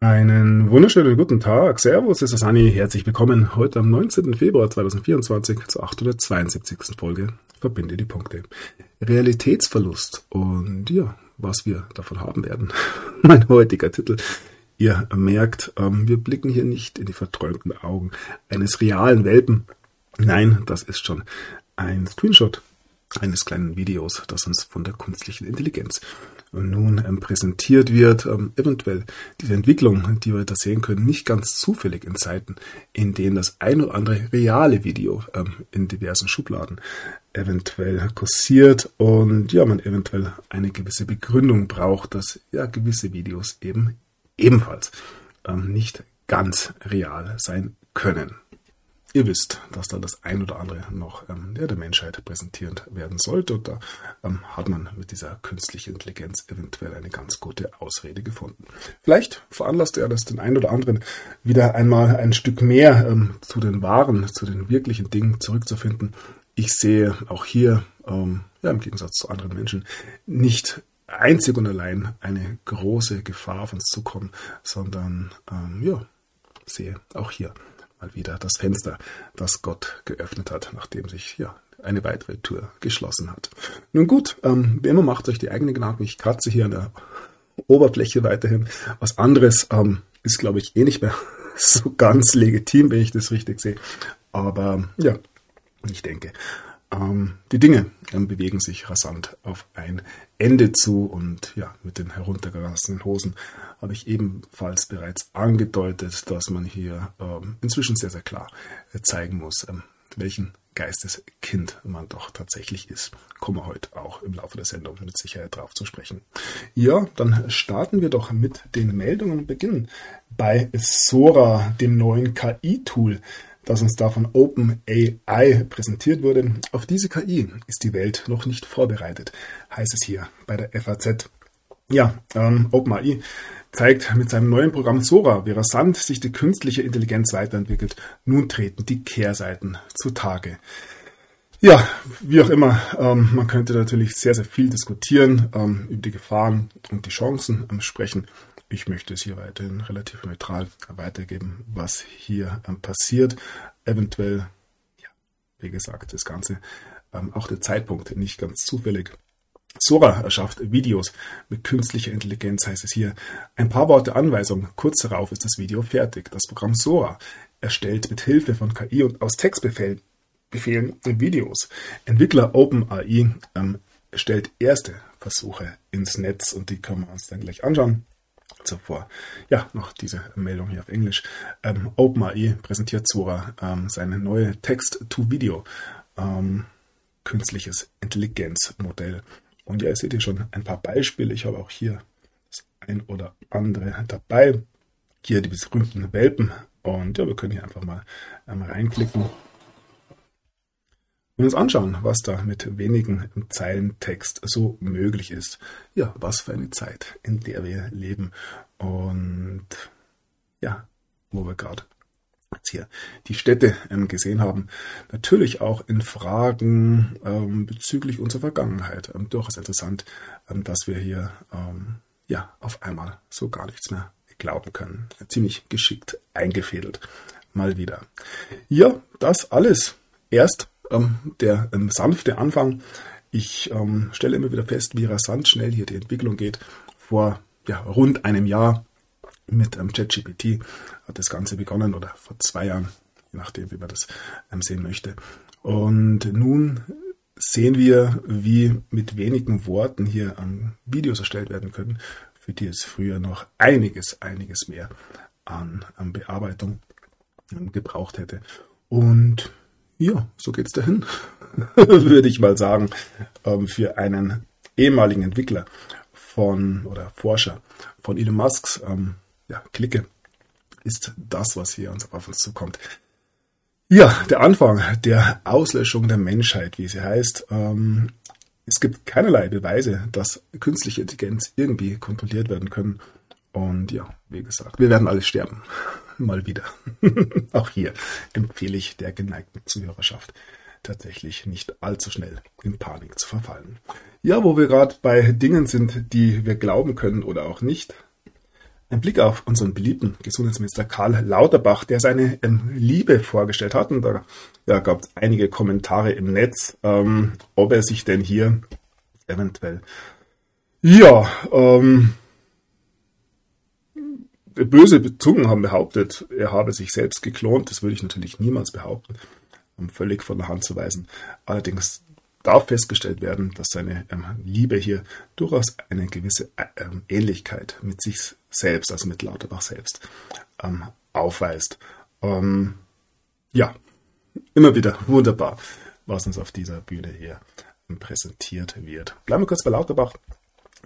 Einen wunderschönen guten Tag. Servus, es ist Anni. Herzlich willkommen heute am 19. Februar 2024 zur 872. Folge Verbinde die Punkte. Realitätsverlust und ja, was wir davon haben werden. mein heutiger Titel. Ihr merkt, ähm, wir blicken hier nicht in die verträumten Augen eines realen Welpen. Nein, das ist schon ein Screenshot eines kleinen Videos, das uns von der künstlichen Intelligenz nun ähm, präsentiert wird, ähm, eventuell diese Entwicklung, die wir da sehen können, nicht ganz zufällig in Zeiten, in denen das ein oder andere reale Video ähm, in diversen Schubladen eventuell kursiert und ja, man eventuell eine gewisse Begründung braucht, dass ja gewisse Videos eben ebenfalls nicht ganz real sein können. Ihr wisst, dass da das ein oder andere noch ähm, der, der Menschheit präsentiert werden sollte. Und da ähm, hat man mit dieser künstlichen Intelligenz eventuell eine ganz gute Ausrede gefunden. Vielleicht veranlasst er das den einen oder anderen wieder einmal ein Stück mehr ähm, zu den wahren, zu den wirklichen Dingen zurückzufinden. Ich sehe auch hier, ähm, ja, im Gegensatz zu anderen Menschen, nicht einzig und allein eine große Gefahr auf uns zukommen, sondern ähm, ja, sehe auch hier mal wieder das Fenster, das Gott geöffnet hat, nachdem sich ja eine weitere Tür geschlossen hat. Nun gut, ähm, wie immer macht euch die eigene Gedanken. Ich kratze hier an der Oberfläche weiterhin. Was anderes ähm, ist, glaube ich, eh nicht mehr so ganz legitim, wenn ich das richtig sehe. Aber ja, ich denke, die Dinge ähm, bewegen sich rasant auf ein Ende zu und ja, mit den heruntergelassenen Hosen habe ich ebenfalls bereits angedeutet, dass man hier ähm, inzwischen sehr, sehr klar zeigen muss, ähm, welchen Geisteskind man doch tatsächlich ist. Kommen wir heute auch im Laufe der Sendung mit Sicherheit drauf zu sprechen. Ja, dann starten wir doch mit den Meldungen und beginnen bei Sora, dem neuen KI-Tool, das uns da von OpenAI präsentiert wurde. Auf diese KI ist die Welt noch nicht vorbereitet, heißt es hier bei der FAZ. Ja, ähm, OpenAI zeigt mit seinem neuen Programm Sora, wie rasant sich die künstliche Intelligenz weiterentwickelt. Nun treten die Kehrseiten zutage. Ja, wie auch immer, ähm, man könnte natürlich sehr, sehr viel diskutieren, ähm, über die Gefahren und die Chancen sprechen. Ich möchte es hier weiterhin relativ neutral weitergeben, was hier ähm, passiert. Eventuell, ja, wie gesagt, das Ganze, ähm, auch der Zeitpunkt nicht ganz zufällig. Sora erschafft Videos mit künstlicher Intelligenz, heißt es hier. Ein paar Worte Anweisung. Kurz darauf ist das Video fertig. Das Programm Sora erstellt mit Hilfe von KI und aus Textbefehlen Befehlen Videos. Entwickler OpenAI ähm, stellt erste Versuche ins Netz und die können wir uns dann gleich anschauen. Zuvor, ja, noch diese Meldung hier auf Englisch. Ähm, OpenAI präsentiert Sora ähm, seine neue Text-to-Video ähm, künstliches Intelligenzmodell. Und ja, ihr seht hier schon ein paar Beispiele. Ich habe auch hier das ein oder andere dabei. Hier die berühmten Welpen. Und ja, wir können hier einfach mal ähm, reinklicken und uns anschauen, was da mit wenigen Zeilen Text so möglich ist. Ja, was für eine Zeit, in der wir leben. Und ja, wo wir gerade jetzt hier die Städte ähm, gesehen haben, natürlich auch in Fragen ähm, bezüglich unserer Vergangenheit. Ähm, durchaus interessant, ähm, dass wir hier ähm, ja auf einmal so gar nichts mehr glauben können. Ziemlich geschickt eingefädelt. Mal wieder. Ja, das alles. Erst ähm, der sanfte Anfang. Ich stelle immer wieder fest, wie rasant schnell hier die Entwicklung geht. Vor ja, rund einem Jahr mit ähm, ChatGPT hat das Ganze begonnen oder vor zwei Jahren, je nachdem, wie man das ähm, sehen möchte. Und nun sehen wir, wie mit wenigen Worten hier ähm, Videos erstellt werden können, für die es früher noch einiges, einiges mehr an, an Bearbeitung ähm, gebraucht hätte. Und ja, so geht's dahin, würde ich mal sagen, ähm, für einen ehemaligen Entwickler von oder Forscher von Elon Musks ähm, ja, Clique ist das, was hier auf uns zukommt. Ja, der Anfang der Auslöschung der Menschheit, wie sie heißt. Ähm, es gibt keinerlei Beweise, dass künstliche Intelligenz irgendwie kontrolliert werden können. Und ja, wie gesagt, wir werden alle sterben. Mal wieder. Auch hier empfehle ich der geneigten Zuhörerschaft tatsächlich nicht allzu schnell in Panik zu verfallen. Ja, wo wir gerade bei Dingen sind, die wir glauben können oder auch nicht. Ein Blick auf unseren beliebten Gesundheitsminister Karl Lauterbach, der seine ähm, Liebe vorgestellt hat. Und da ja, gab es einige Kommentare im Netz, ähm, ob er sich denn hier eventuell, ja, ähm, böse Zungen haben behauptet, er habe sich selbst geklont. Das würde ich natürlich niemals behaupten um völlig von der Hand zu weisen. Allerdings darf festgestellt werden, dass seine ähm, Liebe hier durchaus eine gewisse äh, ähm, Ähnlichkeit mit sich selbst, also mit Lauterbach selbst, ähm, aufweist. Ähm, ja, immer wieder wunderbar, was uns auf dieser Bühne hier präsentiert wird. Bleiben wir kurz bei Lauterbach.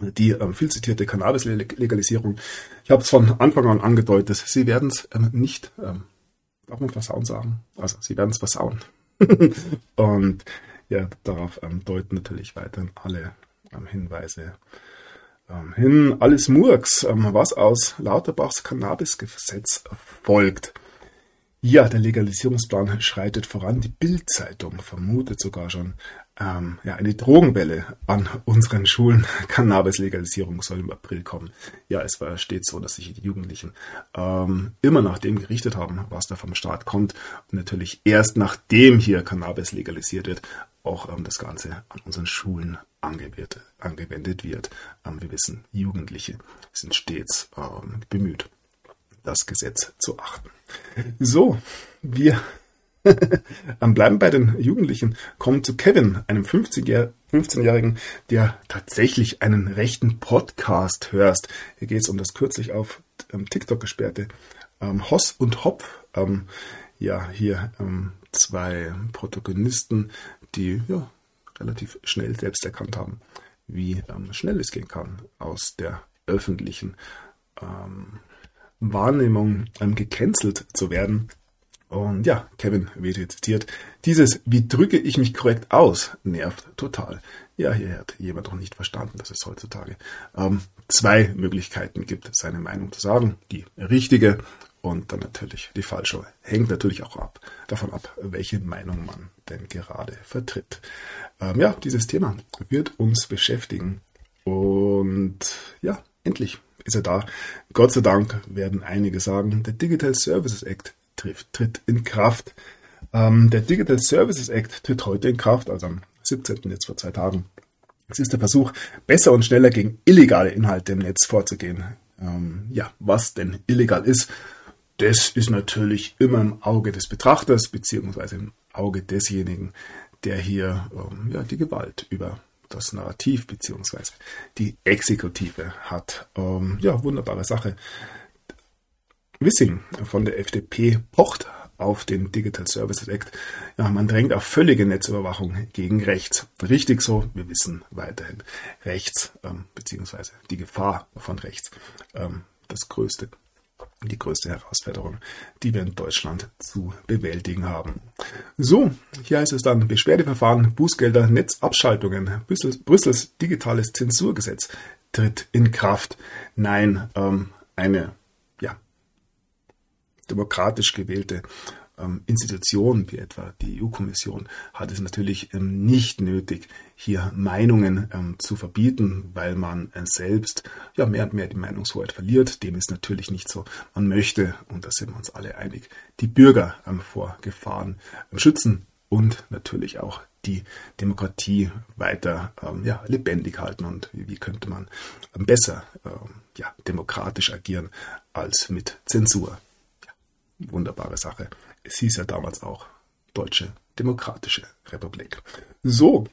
Die ähm, viel zitierte Cannabis-Legalisierung. Ich habe es von Anfang an angedeutet, sie werden es nicht darf man versauen sagen? Also sie werden es versauen. und ja, darauf ähm, deuten natürlich weiterhin alle ähm, Hinweise ähm, hin. Alles Murks, ähm, was aus Lauterbachs Cannabisgesetz folgt. Ja, der Legalisierungsplan schreitet voran. Die Bildzeitung vermutet sogar schon ähm, ja, eine Drogenwelle an unseren Schulen. Cannabis-Legalisierung soll im April kommen. Ja, es war stets so, dass sich die Jugendlichen ähm, immer nach dem gerichtet haben, was da vom Staat kommt. Und natürlich erst nachdem hier Cannabis legalisiert wird, auch ähm, das Ganze an unseren Schulen angewendet, angewendet wird. Ähm, wir wissen, Jugendliche sind stets ähm, bemüht, das Gesetz zu achten. So, wir bleiben bei den Jugendlichen, kommen zu Kevin, einem 15-Jährigen, der tatsächlich einen rechten Podcast hörst. Hier geht es um das kürzlich auf ähm, TikTok gesperrte ähm, Hoss und Hop. Ähm, ja, hier ähm, zwei Protagonisten, die ja, relativ schnell selbst erkannt haben, wie ähm, schnell es gehen kann, aus der öffentlichen ähm, Wahrnehmung gecancelt zu werden und ja, Kevin hier zitiert. Dieses, wie drücke ich mich korrekt aus, nervt total. Ja, hier hat jemand noch nicht verstanden, dass es heutzutage ähm, zwei Möglichkeiten gibt, seine Meinung zu sagen. Die richtige und dann natürlich die falsche. Hängt natürlich auch ab, davon ab, welche Meinung man denn gerade vertritt. Ähm, ja, dieses Thema wird uns beschäftigen. Und ja, endlich ist er da. Gott sei Dank werden einige sagen, der Digital Services Act trifft, tritt in Kraft. Ähm, der Digital Services Act tritt heute in Kraft, also am 17. jetzt vor zwei Tagen. Es ist der Versuch, besser und schneller gegen illegale Inhalte im Netz vorzugehen. Ähm, ja, was denn illegal ist, das ist natürlich immer im Auge des Betrachters, beziehungsweise im Auge desjenigen, der hier ähm, ja, die Gewalt über das Narrativ beziehungsweise die Exekutive hat. Ähm, ja, wunderbare Sache. Wissing von der FDP pocht auf den Digital Services Act. Ja, man drängt auf völlige Netzüberwachung gegen rechts. Richtig so, wir wissen weiterhin rechts, ähm, beziehungsweise die Gefahr von rechts, ähm, das größte, die größte Herausforderung, die wir in Deutschland zu bewältigen haben. So, hier heißt es dann Beschwerdeverfahren, Bußgelder, Netzabschaltungen, Brüssels, Brüssels digitales Zensurgesetz tritt in Kraft. Nein, ähm, eine demokratisch gewählte ähm, Institution wie etwa die EU-Kommission hat es natürlich ähm, nicht nötig, hier Meinungen ähm, zu verbieten, weil man äh, selbst ja mehr und mehr die Meinungshoheit verliert. Dem ist natürlich nicht so. Man möchte, und da sind wir uns alle einig, die Bürger vor Gefahren schützen und natürlich auch die Demokratie weiter ja, lebendig halten und wie, könnte man besser ja, demokratisch agieren als mit Zensur wunderbare Sache. Es hieß ja damals auch Deutsche Demokratische Republik. So,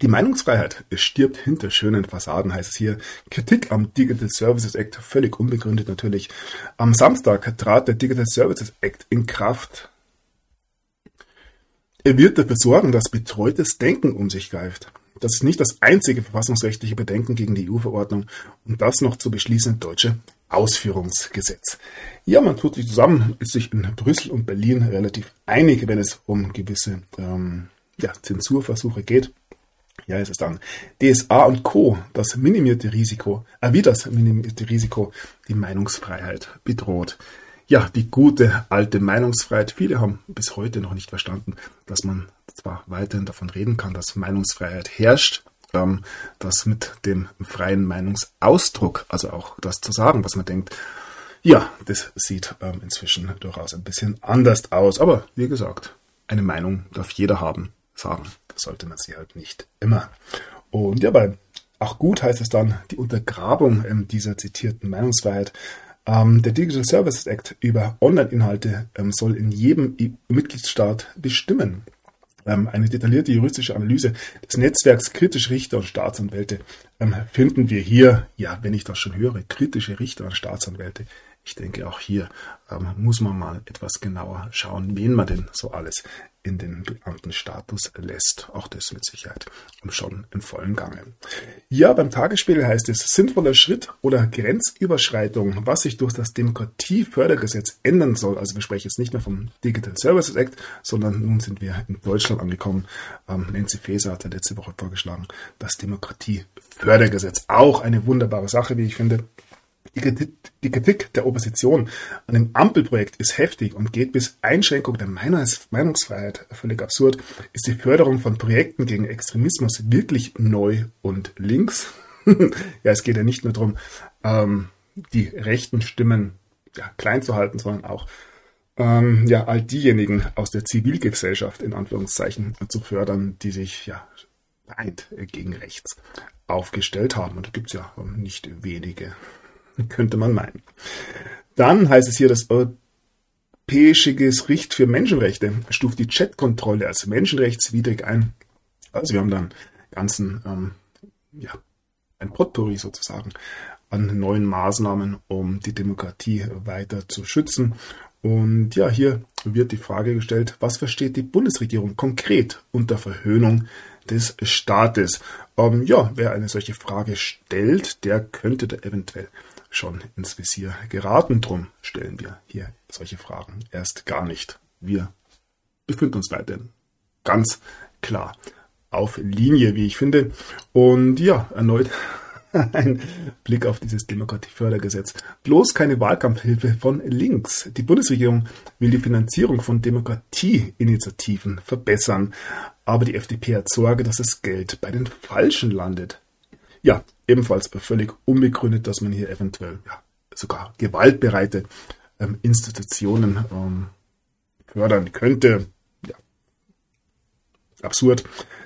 die Meinungsfreiheit stirbt hinter schönen Fassaden, heißt es hier. Kritik am Digital Services Act, völlig unbegründet natürlich. Am Samstag trat der Digital Services Act in Kraft. Er wird dafür sorgen, dass betreutes Denken um sich greift. Das ist nicht das einzige verfassungsrechtliche Bedenken gegen die EU-Verordnung und das noch zu beschließende deutsche Ausführungsgesetz. Ja, man tut sich zusammen, ist sich in Brüssel und Berlin relativ einig, wenn es um gewisse ähm, ja, Zensurversuche geht. Ja, ist es dann. DSA und Co. Das minimierte Risiko, äh, wie das minimierte Risiko die Meinungsfreiheit bedroht. Ja, die gute alte Meinungsfreiheit. Viele haben bis heute noch nicht verstanden, dass man zwar weiterhin davon reden kann, dass Meinungsfreiheit herrscht, ähm, dass mit dem freien Meinungsausdruck, also auch das zu sagen, was man denkt, ja, das sieht ähm, inzwischen durchaus ein bisschen anders aus. Aber wie gesagt, eine Meinung darf jeder haben, sagen. Sollte man sie halt nicht immer. Und ja, bei auch gut heißt es dann die Untergrabung ähm, dieser zitierten Meinungsfreiheit. Ähm, der Digital Services Act über Online-Inhalte ähm, soll in jedem Mitgliedstaat bestimmen. Ähm, eine detaillierte juristische Analyse des Netzwerks kritische Richter und Staatsanwälte ähm, finden wir hier, ja, wenn ich das schon höre, kritische Richter und Staatsanwälte ich denke, auch hier ähm, muss man mal etwas genauer schauen, wen man denn so alles in den Beamtenstatus lässt. Auch das mit Sicherheit schon im vollen Gange. Ja, beim Tagesspiegel heißt es sinnvoller Schritt oder Grenzüberschreitung, was sich durch das Demokratiefördergesetz ändern soll. Also wir sprechen jetzt nicht mehr vom Digital Services Act, sondern nun sind wir in Deutschland angekommen. Ähm, Nancy Faeser hatte letzte Woche vorgeschlagen, das Demokratiefördergesetz. Auch eine wunderbare Sache, wie ich finde. Die Kritik der Opposition an dem Ampelprojekt ist heftig und geht bis Einschränkung der Meinungsfreiheit völlig absurd. Ist die Förderung von Projekten gegen Extremismus wirklich neu und links? ja, es geht ja nicht nur darum, ähm, die rechten Stimmen ja, klein zu halten, sondern auch ähm, ja, all diejenigen aus der Zivilgesellschaft in Anführungszeichen zu fördern, die sich ja vereint gegen rechts aufgestellt haben. Und da gibt es ja nicht wenige könnte man meinen. Dann heißt es hier, das Europäische Gericht für Menschenrechte stuft die Chatkontrolle als menschenrechtswidrig ein. Also wir haben dann ganzen, ähm, ja, ein Potpourri sozusagen an neuen Maßnahmen, um die Demokratie weiter zu schützen. Und ja, hier wird die Frage gestellt, was versteht die Bundesregierung konkret unter Verhöhnung des Staates? Ähm, ja, wer eine solche Frage stellt, der könnte da eventuell schon ins Visier geraten. Drum stellen wir hier solche Fragen erst gar nicht. Wir befinden uns weiterhin ganz klar auf Linie, wie ich finde. Und ja, erneut ein Blick auf dieses Demokratiefördergesetz. Bloß keine Wahlkampfhilfe von links. Die Bundesregierung will die Finanzierung von Demokratieinitiativen verbessern, aber die FDP hat Sorge, dass das Geld bei den Falschen landet. Ja, ebenfalls völlig unbegründet, dass man hier eventuell ja, sogar gewaltbereite ähm, Institutionen ähm, fördern könnte. Ja. Absurd.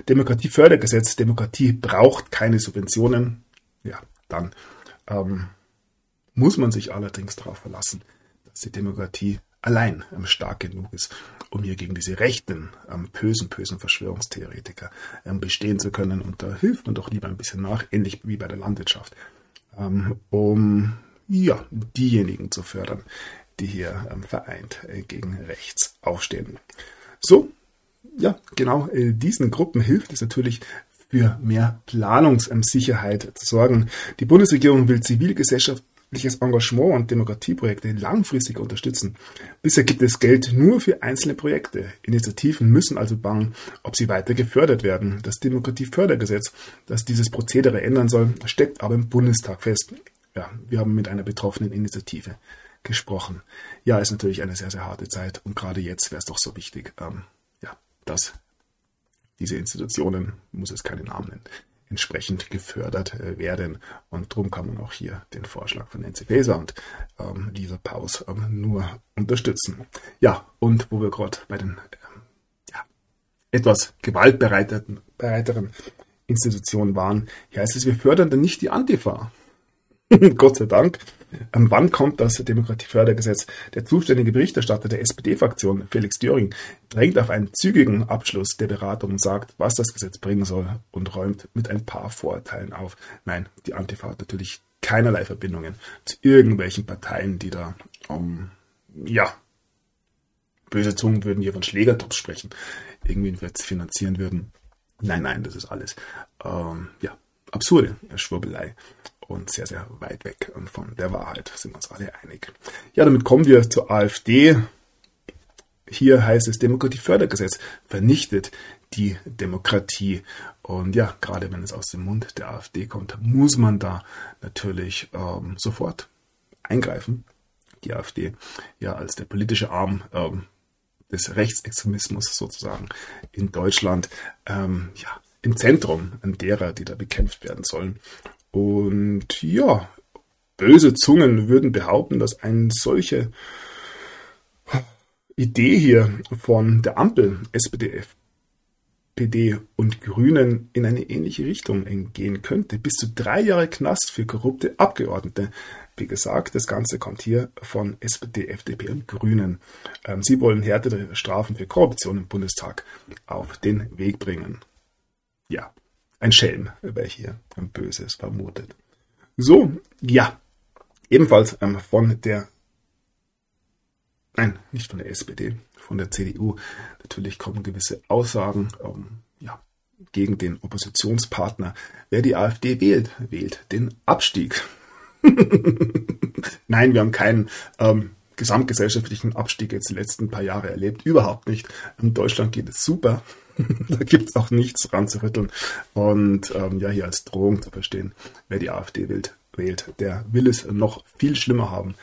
Demokratiefördergesetz. Demokratie braucht keine Subventionen. Ja, dann ähm, muss man sich allerdings darauf verlassen, dass die Demokratie allein ähm, stark genug ist, um hier gegen diese rechten, ähm, bösen, bösen Verschwörungstheoretiker ähm, bestehen zu können. Und da hilft man doch lieber ein bisschen nach, ähnlich wie bei der Landwirtschaft, um ja, diejenigen zu fördern, die hier vereint äh, gegen rechts aufstehen. So, ja, genau äh, diesen Gruppen hilft es natürlich, für mehr Planungssicherheit zu sorgen. Die Bundesregierung will Zivilgesellschaft öffentliches Engagement und Demokratieprojekte langfristig unterstützen. Bisher gibt es Geld nur für einzelne Projekte. Initiativen müssen also bangen, ob sie weiter gefördert werden. Das Demokratiefördergesetz, das dieses Prozedere ändern soll, steckt aber im Bundestag fest. Ja, wir haben mit einer betroffenen Initiative gesprochen. Ja, ist natürlich eine sehr, sehr harte Zeit und gerade jetzt wäre es doch so wichtig, ähm, ja, dass diese Institutionen, muss es keine Namen nennen, entsprechend gefördert äh, werden. Und darum kann man auch hier den Vorschlag von Nancy Faeser und ähm, Lisa Paus ähm, nur unterstützen. Ja, und wo wir gerade bei den ähm, ja, etwas gewaltbereiteren Institutionen waren, hier heißt es, wir fördern dann nicht die Antifa. Gott sei Dank. Ähm, wann kommt das Demokratiefördergesetz? Der zuständige Berichterstatter der SPD-Fraktion, Felix Döring, drängt auf einen zügigen Abschluss der Beratung und sagt, was das Gesetz bringen soll und räumt mit ein paar Vorurteilen auf. Nein, die Antifa hat natürlich keinerlei Verbindungen zu irgendwelchen Parteien, die da, um, ja, böse Zungen würden hier von Schlägertops sprechen, irgendwie finanzieren würden. Nein, nein, das ist alles, ähm, ja, absurde Schwurbelei und sehr, sehr weit weg von der Wahrheit, sind wir uns alle einig. Ja, damit kommen wir zur AfD. Hier heißt es, Demokratiefördergesetz vernichtet die Demokratie. Und ja, gerade wenn es aus dem Mund der AfD kommt, muss man da natürlich ähm, sofort eingreifen. Die AfD ja als der politische Arm ähm, des Rechtsextremismus sozusagen in Deutschland ähm, ja, im Zentrum derer, die da bekämpft werden sollen. Und ja, böse Zungen würden behaupten, dass eine solche Idee hier von der Ampel, SPD, SPD und Grünen in eine ähnliche Richtung gehen könnte. Bis zu drei Jahre Knast für korrupte Abgeordnete. Wie gesagt, das Ganze kommt hier von SPD, FDP und Grünen. Ähm, sie wollen härtere Strafen für Korruption im Bundestag auf den Weg bringen. Ja, ein Schelm, wer hier ein Böses vermutet. So, ja, ebenfalls ähm, von der nein, nicht von der SPD, von der CDU. Natürlich kommen gewisse Aussagen ähm, ja, gegen den Oppositionspartner. Wer die AfD wählt, wählt den Abstieg. Nein, wir haben keinen ähm, gesamtgesellschaftlichen Abstieg jetzt die letzten paar Jahre erlebt. Überhaupt nicht. In Deutschland geht es super. da gibt es auch nichts ranzurütteln. Und ähm, ja, hier als Drohung zu verstehen, wer die AfD wählt, wählt, der will es noch viel schlimmer haben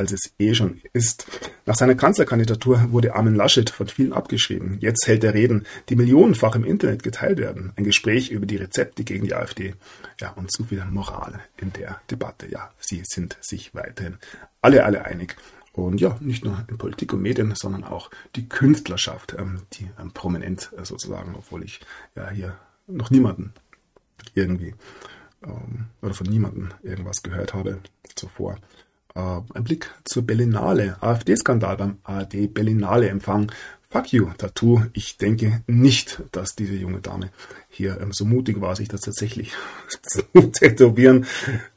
als es eh schon ist. Nach seiner Kanzlerkandidatur wurde Armin Laschet von vielen abgeschrieben. Jetzt hält er Reden, die millionenfach im Internet geteilt werden. Ein Gespräch über die Rezepte gegen die AfD. Ja, und zu viel Moral in der Debatte. Ja, sie sind sich weiterhin alle, alle einig. Und ja, nicht nur in Politik und Medien, sondern auch die Künstlerschaft, ähm, die ähm, prominent äh, sozusagen, obwohl ich ja hier noch niemanden irgendwie ähm, oder von niemanden irgendwas gehört habe zuvor. Äh, ein Blick zur Berlinale. AfD-Skandal beim ARD Berlinale-Empfang. Fuck you, Tattoo. Ich denke nicht, dass diese junge Dame hier ähm, so mutig war, sich das tatsächlich zu tätowieren.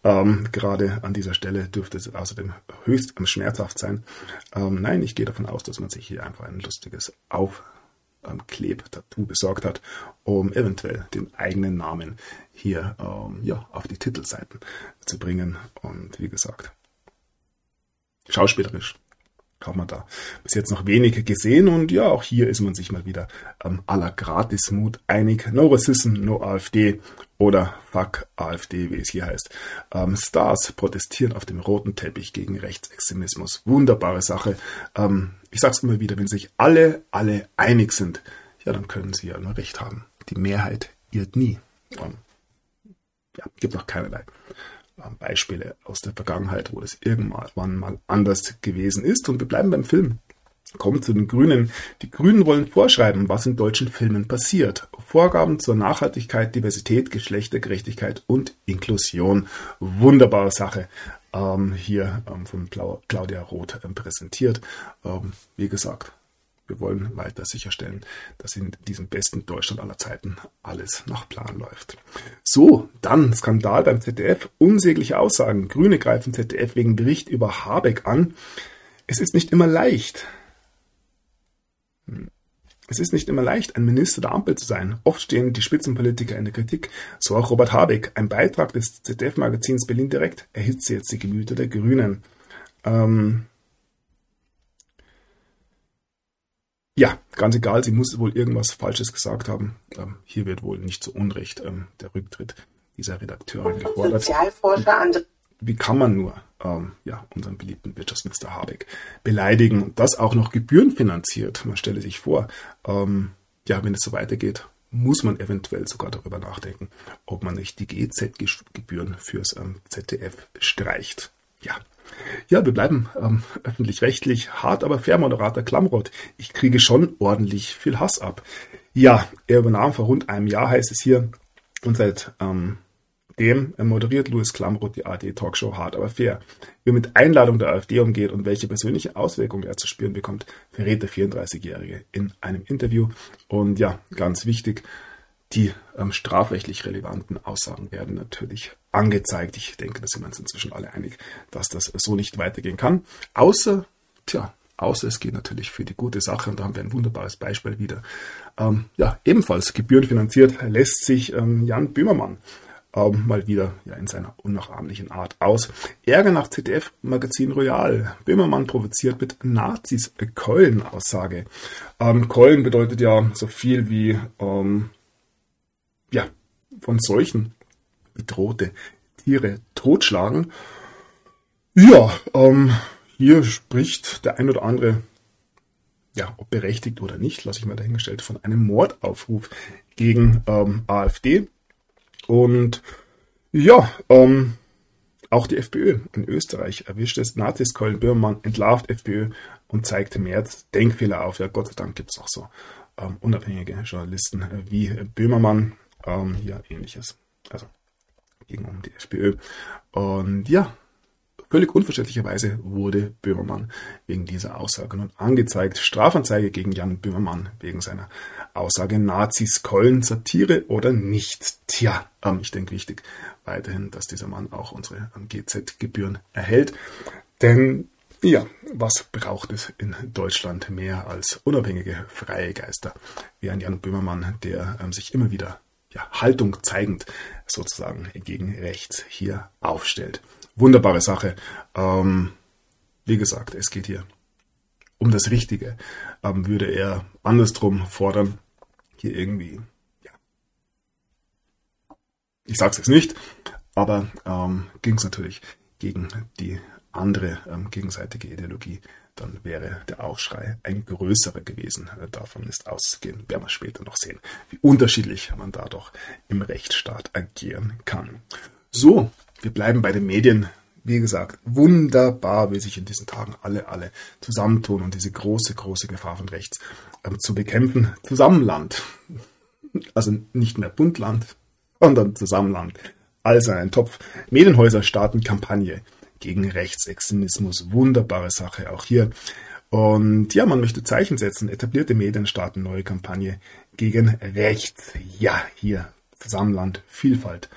Ähm, gerade an dieser Stelle dürfte es außerdem höchst schmerzhaft sein. Ähm, nein, ich gehe davon aus, dass man sich hier einfach ein lustiges Auf ähm, besorgt hat, um eventuell den eigenen Namen hier ähm, ja, auf die Titelseiten zu bringen. Und wie gesagt, schauspielerisch hat man da bis jetzt noch wenig gesehen und ja, auch hier ist man sich mal wieder ähm, aller Gratismut einig. No Racism, no AfD oder Fuck AfD, wie es hier heißt. Ähm, Stars protestieren auf dem roten Teppich gegen Rechtsextremismus. Wunderbare Sache. Ähm, ich sag's immer wieder, wenn sich alle, alle einig sind, ja, dann können sie ja nur recht haben. Die Mehrheit irrt nie. Ähm, ja, gibt auch keinerlei Beispiele aus der Vergangenheit, wo das irgendwann mal anders gewesen ist. Und wir bleiben beim Film. Kommen zu den Grünen. Die Grünen wollen vorschreiben, was in deutschen Filmen passiert. Vorgaben zur Nachhaltigkeit, Diversität, Geschlechtergerechtigkeit und Inklusion. Wunderbare Sache. Ähm, hier ähm, von Claudia Roth ähm, präsentiert. Ähm, wie gesagt, wir wollen weiter sicherstellen, dass in diesem besten Deutschland aller Zeiten alles nach Plan läuft. So, dann Skandal beim ZDF. Unsägliche Aussagen. Grüne greifen ZDF wegen Bericht über Habeck an. Es ist nicht immer leicht. Es ist nicht immer leicht, ein Minister der Ampel zu sein. Oft stehen die Spitzenpolitiker in der Kritik. So auch Robert Habeck. Ein Beitrag des ZDF-Magazins Berlin Direkt erhitzt jetzt die Gemüter der Grünen. Ähm, Ja, ganz egal, sie muss wohl irgendwas Falsches gesagt haben. Ähm, hier wird wohl nicht zu Unrecht ähm, der Rücktritt dieser Redakteurin gefordert. Sozialforscher Wie kann man nur ähm, ja, unseren beliebten Wirtschaftsminister Habeck beleidigen und das auch noch gebührenfinanziert? Man stelle sich vor, ähm, ja, wenn es so weitergeht, muss man eventuell sogar darüber nachdenken, ob man nicht die GEZ-Gebühren fürs ähm, ZDF streicht. Ja, ja, wir bleiben ähm, öffentlich-rechtlich. Hart, aber fair, Moderator Klamroth. Ich kriege schon ordentlich viel Hass ab. Ja, er übernahm vor rund einem Jahr, heißt es hier. Und seit ähm, dem moderiert Louis Klamroth die ARD-Talkshow Hart, aber fair. Wie er mit Einladung der AfD umgeht und welche persönliche Auswirkungen er zu spüren bekommt, verrät der 34-Jährige in einem Interview. Und ja, ganz wichtig, die ähm, strafrechtlich relevanten Aussagen werden natürlich angezeigt. Ich denke, da sind wir uns inzwischen alle einig, dass das so nicht weitergehen kann. Außer, tja, außer es geht natürlich für die gute Sache und da haben wir ein wunderbares Beispiel wieder. Ähm, ja, ebenfalls gebührenfinanziert lässt sich ähm, Jan Böhmermann ähm, mal wieder ja, in seiner unnachahmlichen Art aus. Ärger nach ZDF-Magazin Royal. Böhmermann provoziert mit Nazis Keulen-Aussage. Ähm, Keulen bedeutet ja so viel wie ähm, ja, von solchen bedrohte Tiere totschlagen. Ja, ähm, hier spricht der ein oder andere, ja, ob berechtigt oder nicht, lasse ich mal dahingestellt, von einem Mordaufruf gegen ähm, AfD. Und ja, ähm, auch die FPÖ in Österreich erwischt es. Nazis Köln Böhmermann entlarvt FPÖ und zeigte März Denkfehler auf. Ja, Gott sei Dank gibt es auch so ähm, unabhängige Journalisten wie Böhmermann. Ähm, hier ähnliches. Also ging um die FPÖ. Und ja, Völlig unverständlicherweise wurde Böhmermann wegen dieser Aussage nun angezeigt. Strafanzeige gegen Jan Böhmermann wegen seiner Aussage Nazis keulen Satire oder nicht. Tja, ähm, ich denke wichtig weiterhin, dass dieser Mann auch unsere ähm, GZ-Gebühren erhält. Denn ja, was braucht es in Deutschland mehr als unabhängige freie Geister wie ein Jan Böhmermann, der ähm, sich immer wieder ja, Haltung zeigend sozusagen gegen rechts hier aufstellt wunderbare Sache. Ähm, wie gesagt, es geht hier um das Richtige. Ähm, würde er andersrum fordern, hier irgendwie, ja. Ich sag's jetzt nicht, aber ähm, ging es natürlich gegen die andere ähm, gegenseitige Ideologie, dann wäre der Aufschrei ein größerer gewesen. Äh, davon ist auszugehen, werden wir später noch sehen, wie unterschiedlich man da doch im Rechtsstaat agieren kann. So, wir bleiben bei den Medien. Wie gesagt, wunderbar, wie sich in diesen Tagen alle, alle zusammentun und diese große, große Gefahr von rechts ähm, zu bekämpfen. Zusammenland. Also nicht mehr Bundland, sondern Zusammenland. Also ein Topf. Medienhäuser starten Kampagne gegen Rechtsextremismus. Wunderbare Sache auch hier. Und ja, man möchte Zeichen setzen. Etablierte Medien starten neue Kampagne gegen rechts. Ja, hier Zusammenland, Vielfalt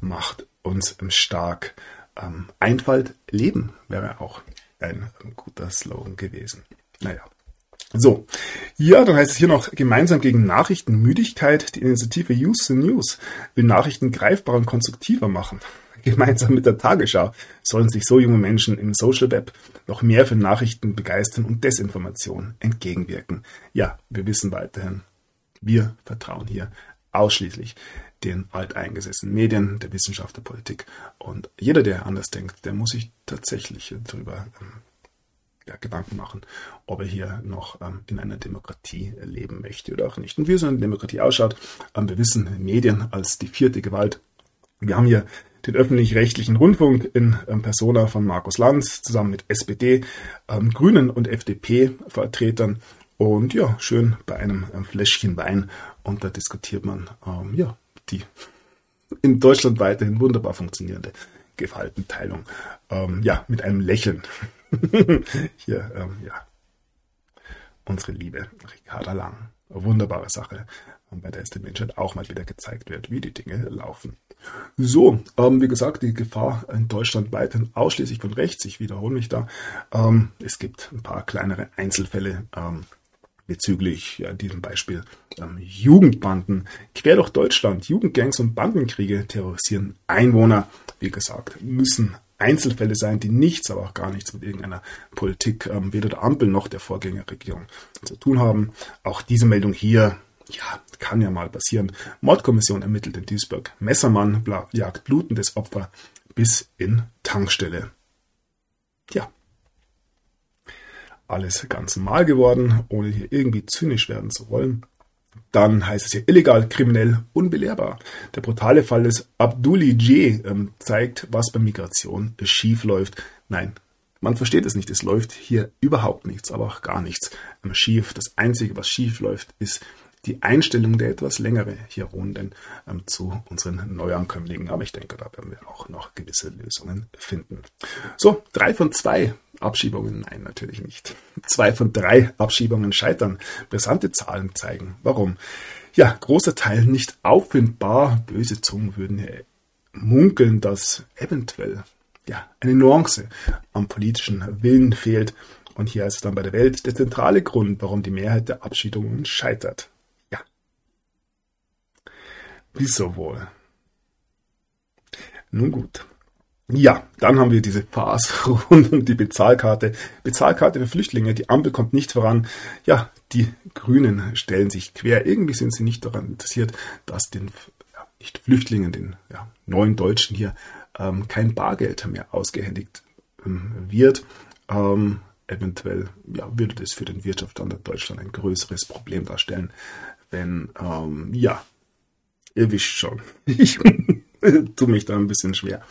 macht uns stark. Ähm, Einfalt Leben wäre auch ein guter Slogan gewesen. Naja. So, ja, dann heißt es hier noch gemeinsam gegen Nachrichtenmüdigkeit. Die Initiative Use the News will Nachrichten greifbarer und konstruktiver machen. Gemeinsam mit der Tagesschau sollen sich so junge Menschen im Social Web noch mehr für Nachrichten begeistern und Desinformation entgegenwirken. Ja, wir wissen weiterhin, wir vertrauen hier ausschließlich den alteingesessenen Medien, der Wissenschaft, der Politik. Und jeder, der anders denkt, der muss sich tatsächlich darüber ähm, ja, Gedanken machen, ob er hier noch ähm, in einer Demokratie leben möchte oder auch nicht. Und wie so eine Demokratie ausschaut, ähm, wir wissen Medien als die vierte Gewalt. Wir haben hier den öffentlich-rechtlichen Rundfunk in ähm, Persona von Markus Lanz zusammen mit SPD, ähm, Grünen und FDP-Vertretern. Und ja, schön bei einem ähm, Fläschchen Wein. Und da diskutiert man ja die in Deutschland weiterhin wunderbar funktionierende Gewaltenteilung. Ähm, ja, mit einem Lächeln. Hier, ähm, ja. Unsere liebe Ricarda Lang. Wunderbare Sache, bei der es den Menschen auch mal wieder gezeigt wird, wie die Dinge laufen. So, ähm, wie gesagt, die Gefahr in Deutschland weiterhin ausschließlich von rechts. Ich wiederhole mich da. Ähm, es gibt ein paar kleinere Einzelfälle, ähm, bezüglich ja, diesem Beispiel ähm, Jugendbanden. Quer durch Deutschland, Jugendgangs und Bandenkriege terrorisieren Einwohner. Wie gesagt, müssen Einzelfälle sein, die nichts, aber auch gar nichts mit irgendeiner Politik, ähm, weder der Ampel noch der Vorgängerregierung zu tun haben. Auch diese Meldung hier, ja, kann ja mal passieren. Mordkommission ermittelt in Duisburg. Messermann jagt blutendes Opfer bis in Tankstelle. Ja, alles ganz normal geworden, ohne hier irgendwie zynisch werden zu wollen. Dann heißt es hier illegal, kriminell, unbelehrbar. Der brutale Fall des Abduli J ähm, zeigt, was bei Migration schief läuft. Nein, man versteht es nicht. Es läuft hier überhaupt nichts, aber auch gar nichts ähm, schief. Das Einzige, was schief läuft, ist die Einstellung der etwas längere hier Runden ähm, zu unseren Neuankömmlingen. Aber ich denke, da werden wir auch noch gewisse Lösungen finden. So, drei von zwei Abschiebungen, nein, natürlich nicht. Zwei von drei Abschiebungen scheitern. Brisante Zahlen zeigen. Warum? Ja, großer Teil nicht auffindbar. Böse Zungen würden munkeln, dass eventuell ja, eine Nuance am politischen Willen fehlt. Und hier ist es dann bei der Welt der zentrale Grund, warum die Mehrheit der Abschiebungen scheitert. Wieso wohl? Nun gut. Ja, dann haben wir diese Farce rund um die Bezahlkarte. Bezahlkarte für Flüchtlinge. Die Ampel kommt nicht voran. Ja, die Grünen stellen sich quer. Irgendwie sind sie nicht daran interessiert, dass den ja, nicht Flüchtlingen, den ja, neuen Deutschen hier ähm, kein Bargeld mehr ausgehändigt ähm, wird. Ähm, eventuell ja, würde das für den Wirtschaftsstandort Deutschland ein größeres Problem darstellen, wenn, ähm, ja, ihr wisst schon, ich tue mich da ein bisschen schwer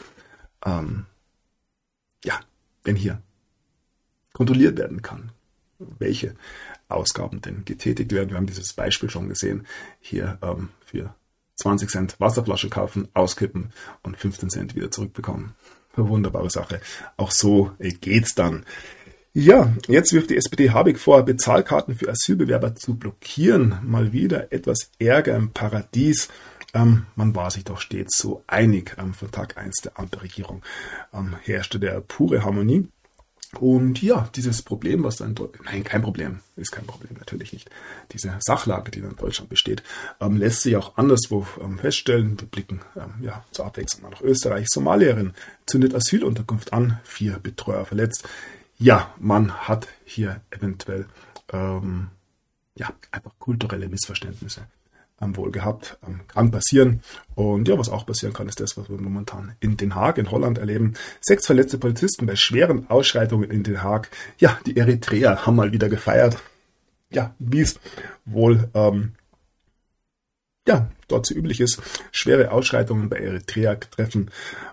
ähm, ja, wenn hier kontrolliert werden kann, welche Ausgaben denn getätigt werden. Wir haben dieses Beispiel schon gesehen. Hier ähm, für 20 Cent Wasserflasche kaufen, auskippen und 15 Cent wieder zurückbekommen. Eine wunderbare Sache. Auch so äh, geht's dann. Ja, jetzt wirft die SPD Habeck vor, Bezahlkarten für Asylbewerber zu blockieren. Mal wieder etwas Ärger im Paradies. Ähm, man war sich doch stets so einig ähm, von Tag 1 der Ampelregierung. Ähm, herrschte der pure Harmonie. Und ja, dieses Problem, was dann nein, kein Problem, ist kein Problem, natürlich nicht. Diese Sachlage, die in Deutschland besteht, ähm, lässt sich auch anderswo ähm, feststellen. Wir blicken ähm, ja zur Abwechslung mal nach Österreich. Somalierin zündet Asylunterkunft an, vier Betreuer verletzt. Ja, man hat hier eventuell ja einfach kulturelle Missverständnisse ähm, wohl gehabt. Kann passieren. Und ja, was auch passieren kann, ist das, was wir momentan in Den Haag, in Holland erleben. Sechs verletzte Polizisten bei schweren Ausschreitungen in Den Haag. Ja, die Eritreer haben mal wieder gefeiert. Ja, wie es wohl ähm, ja, dort so üblich ist, schwere Ausschreitungen bei Eritrea treffen.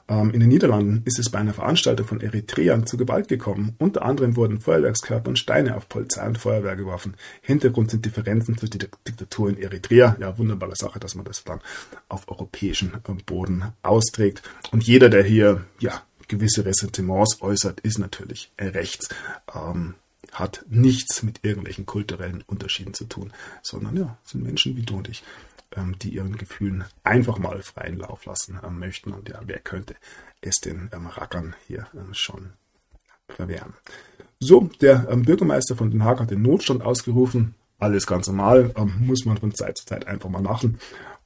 Ähm, in den Niederlanden ist es bei einer Veranstaltung von Eritreern zu Gewalt gekommen. Unter anderem wurden Feuerwerkskörper und Steine auf Polizei und Feuerwehr geworfen. Hintergrund sind Differenzen zur Diktatur in Eritrea. Ja, wunderbare Sache, dass man das dann auf europäischem ähm, Boden austrägt. Und jeder, der hier, ja, gewisse Ressentiments äußert, ist natürlich rechts. Ähm, hat nichts mit irgendwelchen kulturellen Unterschieden zu tun, sondern ja, sind Menschen wie du und ich ähm, die ihren Gefühlen einfach mal freien Lauf lassen ähm, möchten. Und ja, wer könnte es den ähm, Rackern hier ähm, schon verwehren? So, der ähm, Bürgermeister von Den Haag hat den Notstand ausgerufen. Alles ganz normal, ähm, muss man von Zeit zu Zeit einfach mal machen.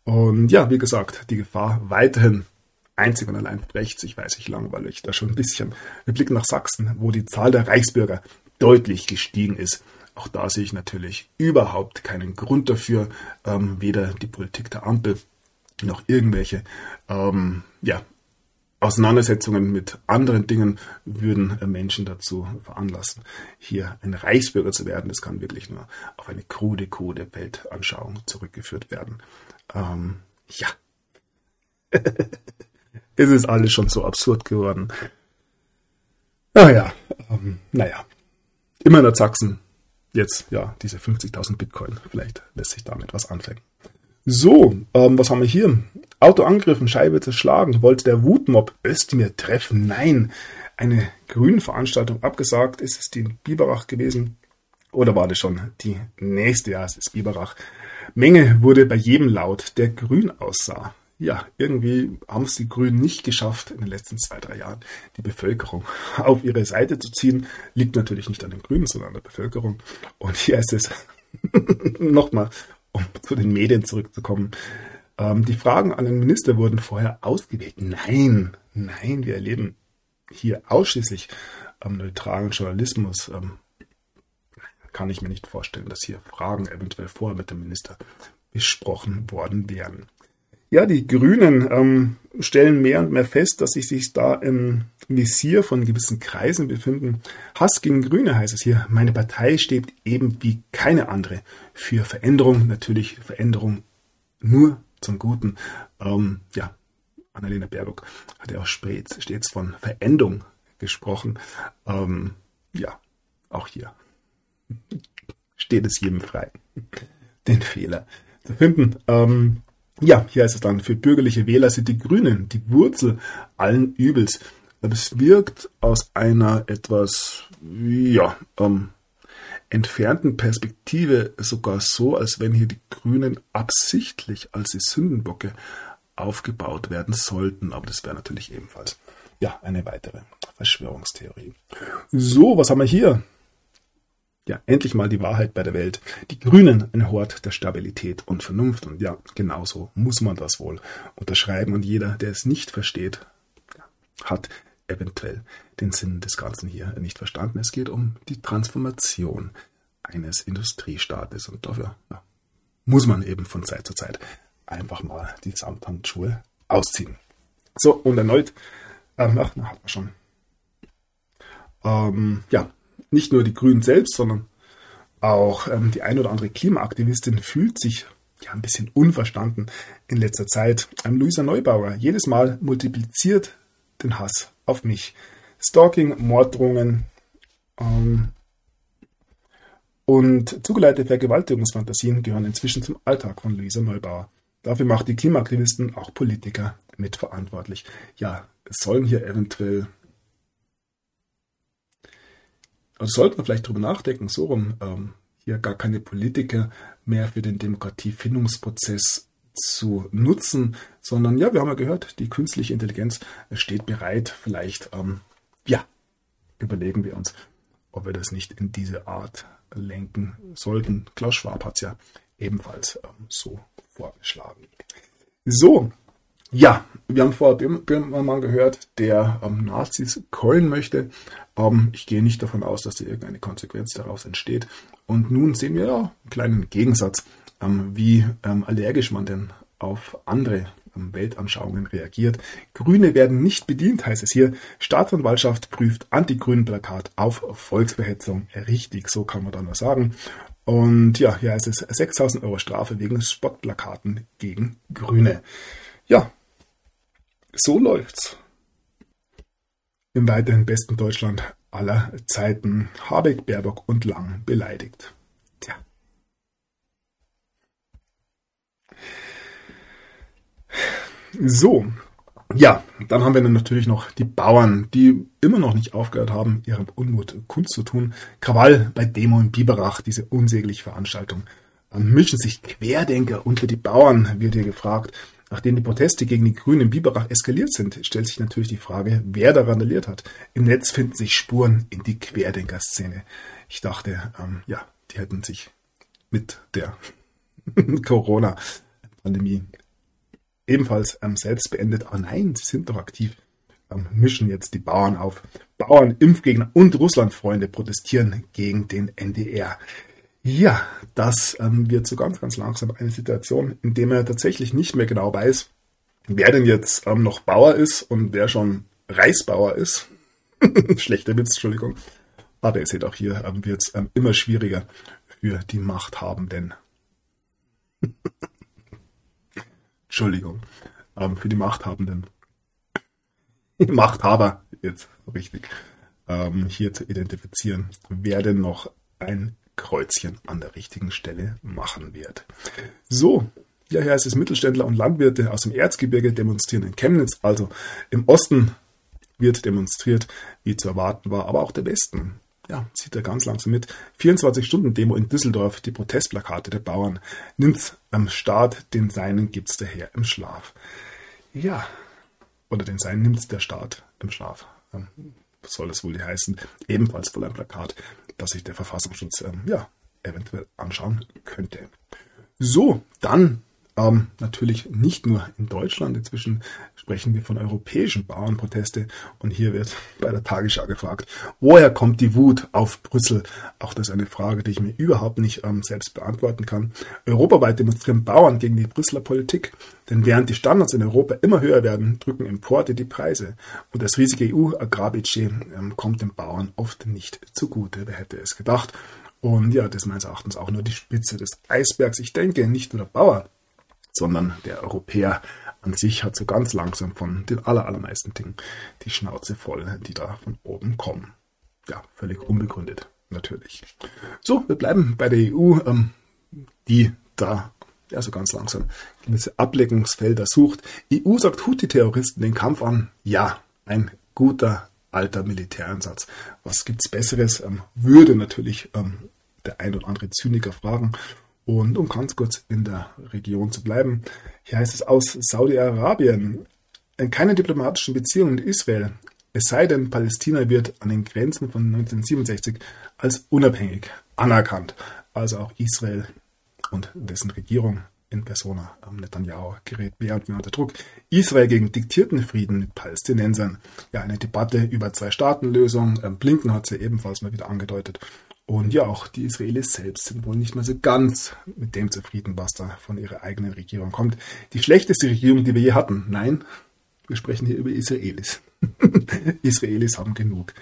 Und ja, wie gesagt, die Gefahr weiterhin einzig und allein rechts. Ich weiß, ich langweile ich da schon ein bisschen. Wir blicken nach Sachsen, wo die Zahl der Reichsbürger deutlich gestiegen ist. Auch da sehe ich natürlich überhaupt keinen Grund dafür, ähm, weder die Politik der Ampel noch irgendwelche ähm, ja, Auseinandersetzungen mit anderen Dingen würden äh, Menschen dazu veranlassen, hier ein Reichsbürger zu werden. Das kann wirklich nur auf eine krude, krude Weltanschauung zurückgeführt werden. Ähm, ja. es ist alles schon so absurd geworden. Naja, ähm, naja. Immer in Sachsen jetzt ja diese 50.000 Bitcoin. Vielleicht lässt sich damit was anfangen. So, ähm, was haben wir hier? Auto angegriffen, Scheibe zerschlagen. Wollte der Wutmob Özdemir treffen? Nein. Eine Grünveranstaltung abgesagt. Ist es die in Biberach gewesen? Oder war das schon die nächste? Ja, es ist Biberach. Menge wurde bei jedem laut, der grün aussah ja, irgendwie haben es die Grünen nicht geschafft, in den letzten zwei, drei Jahren die Bevölkerung auf ihre Seite zu ziehen. Liegt natürlich nicht an den Grünen, sondern an der Bevölkerung. Und hier ist es nochmal, um zu den Medien zurückzukommen. Ähm, die Fragen an den Minister wurden vorher ausgewählt. Nein, nein, wir erleben hier ausschließlich ähm, neutralen Journalismus. Ähm, kann ich mir nicht vorstellen, dass hier Fragen eventuell vorher mit dem Minister besprochen worden wären. Ja, die Grünen ähm, stellen mehr und mehr fest, dass sie sich da im Visier von gewissen Kreisen befinden. Hass gegen Grüne heißt es hier. Meine Partei steht eben wie keine andere für Veränderung. Natürlich Veränderung nur zum Guten. Ähm, ja, Annalena Baerbock hat ja auch stets, von Veränderung gesprochen. Ähm, ja, auch hier steht es jedem frei, den Fehler zu finden. Ähm, ja, hier heißt es dann, für bürgerliche Wähler sind die Grünen die Wurzel allen Übels. Es wirkt aus einer etwas, ja, ähm, entfernten Perspektive sogar so, als wenn hier die Grünen absichtlich als die Sündenbocke aufgebaut werden sollten. Aber das wäre natürlich ebenfalls, ja, eine weitere Verschwörungstheorie. So, was haben wir hier? Ja, endlich mal die Wahrheit bei der Welt. Die Grünen ein Hort der Stabilität und Vernunft. Und ja, genauso muss man das wohl unterschreiben. Und jeder, der es nicht versteht, hat eventuell den Sinn des Ganzen hier nicht verstanden. Es geht um die Transformation eines Industriestaates und dafür ja, muss man eben von Zeit zu Zeit einfach mal die Samthandschuhe ausziehen. So, und erneut, ähm, ach, na, hat man schon. Ähm, ja, nicht nur die Grünen selbst, sondern auch ähm, die ein oder andere Klimaaktivistin fühlt sich ja ein bisschen unverstanden in letzter Zeit. Ähm, Luisa Neubauer jedes Mal multipliziert den Hass auf mich. Stalking, Morddrohungen ähm, und zugeleitete Vergewaltigungsfantasien gehören inzwischen zum Alltag von Luisa Neubauer. Dafür macht die Klimaaktivisten auch Politiker mitverantwortlich. Ja, es sollen hier eventuell also sollten wir vielleicht drüber nachdenken, so rum, ähm, hier gar keine Politiker mehr für den Demokratiefindungsprozess zu nutzen, sondern ja, wir haben ja gehört, die künstliche Intelligenz steht bereit. Vielleicht, ähm, ja, überlegen wir uns, ob wir das nicht in diese Art lenken sollten. Klaus Schwab hat es ja ebenfalls ähm, so vorgeschlagen. So, ja, wir haben vorher Böhmermann gehört, der ähm, Nazis keulen möchte. Ähm, ich gehe nicht davon aus, dass da irgendeine Konsequenz daraus entsteht. Und nun sehen wir ja einen kleinen Gegensatz, ähm, wie ähm, allergisch man denn auf andere ähm, Weltanschauungen reagiert. Grüne werden nicht bedient, heißt es hier. Staatsanwaltschaft prüft Anti-Grünen Plakat auf Volksverhetzung. Richtig, so kann man dann nur sagen. Und ja, hier heißt es 6000 Euro Strafe wegen Spottplakaten gegen Grüne. Ja, so läuft's. Im weiterhin besten Deutschland aller Zeiten Habeck, Baerbock und Lang beleidigt. Tja. So, ja, dann haben wir dann natürlich noch die Bauern, die immer noch nicht aufgehört haben, ihren Unmut kundzutun. Krawall bei Demo in Biberach, diese unsägliche Veranstaltung. Dann mischen sich Querdenker unter die Bauern, wird hier gefragt. Nachdem die Proteste gegen die Grünen in Biberach eskaliert sind, stellt sich natürlich die Frage, wer da randaliert hat. Im Netz finden sich Spuren in die Querdenker-Szene. Ich dachte, ähm, ja, die hätten sich mit der Corona-Pandemie ebenfalls ähm, selbst beendet. Aber nein, sie sind doch aktiv. Ähm, mischen jetzt die Bauern auf. Bauern, Impfgegner und Russlandfreunde protestieren gegen den NDR. Ja, das ähm, wird so ganz, ganz langsam eine Situation, in der man tatsächlich nicht mehr genau weiß, wer denn jetzt ähm, noch Bauer ist und wer schon Reisbauer ist. Schlechter Witz, Entschuldigung. Aber ihr seht auch hier ähm, wird es ähm, immer schwieriger für die Machthabenden. Entschuldigung. Ähm, für die Machthabenden. Machthaber, jetzt richtig, ähm, hier zu identifizieren, wer denn noch ein Kreuzchen an der richtigen Stelle machen wird. So, ja, hier heißt es Mittelständler und Landwirte aus dem Erzgebirge demonstrieren in Chemnitz, also im Osten wird demonstriert, wie zu erwarten war, aber auch der Westen. Ja, zieht er ganz langsam mit. 24-Stunden-Demo in Düsseldorf, die Protestplakate der Bauern. Nimmt am Staat, den Seinen gibt's daher im Schlaf. Ja, oder den Seinen nimmt der Staat im Schlaf. Ähm, soll das wohl heißen? Ebenfalls voll ein Plakat das sich der Verfassungsschutz ähm, ja, eventuell anschauen könnte. So, dann ähm, natürlich nicht nur in Deutschland. Inzwischen sprechen wir von europäischen Bauernproteste. Und hier wird bei der Tagesschau gefragt, woher kommt die Wut auf Brüssel? Auch das ist eine Frage, die ich mir überhaupt nicht ähm, selbst beantworten kann. Europaweit demonstrieren Bauern gegen die Brüsseler Politik. Denn während die Standards in Europa immer höher werden, drücken Importe die Preise. Und das riesige EU-Agrarbudget ähm, kommt den Bauern oft nicht zugute. Wer hätte es gedacht? Und ja, das ist meines Erachtens auch nur die Spitze des Eisbergs. Ich denke, nicht nur der Bauer sondern der Europäer an sich hat so ganz langsam von den allermeisten Dingen die Schnauze voll, die da von oben kommen. Ja, völlig unbegründet, natürlich. So, wir bleiben bei der EU, ähm, die da ja so ganz langsam gewisse Ableckungsfelder sucht. EU sagt Houthi-Terroristen den Kampf an. Ja, ein guter alter Militäreinsatz. Was gibt's Besseres? Ähm, würde natürlich ähm, der ein oder andere Zyniker fragen. Und um ganz kurz in der Region zu bleiben, hier heißt es aus Saudi-Arabien, keine diplomatischen Beziehungen mit Israel, es sei denn, Palästina wird an den Grenzen von 1967 als unabhängig anerkannt. Also auch Israel und dessen Regierung in Persona. Ähm, Netanyahu gerät mehr und mehr unter Druck. Israel gegen diktierten Frieden mit Palästinensern. Ja, eine Debatte über Zwei-Staaten-Lösung. Ähm, Blinken hat sie ja ebenfalls mal wieder angedeutet. Und ja, auch die Israelis selbst sind wohl nicht mehr so ganz mit dem zufrieden, was da von ihrer eigenen Regierung kommt. Die schlechteste Regierung, die wir je hatten. Nein, wir sprechen hier über Israelis. Israelis haben genug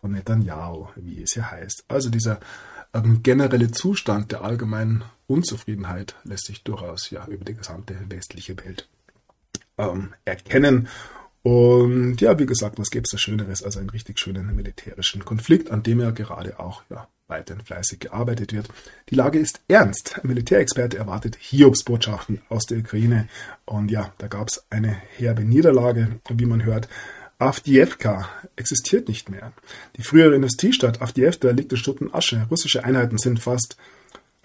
von Netanyahu, wie es hier heißt. Also dieser ähm, generelle Zustand der allgemeinen Unzufriedenheit lässt sich durchaus ja über die gesamte westliche Welt ähm, erkennen. Und ja, wie gesagt, was gäbe es da Schöneres als einen richtig schönen militärischen Konflikt, an dem ja gerade auch ja, weiterhin fleißig gearbeitet wird. Die Lage ist ernst. Ein Militärexperte erwartet Hiobsbotschaften aus der Ukraine. Und ja, da gab es eine herbe Niederlage, wie man hört. Avdiivka existiert nicht mehr. Die frühere Industriestadt Avdiivka liegt in Schutt und Asche. Russische Einheiten sind fast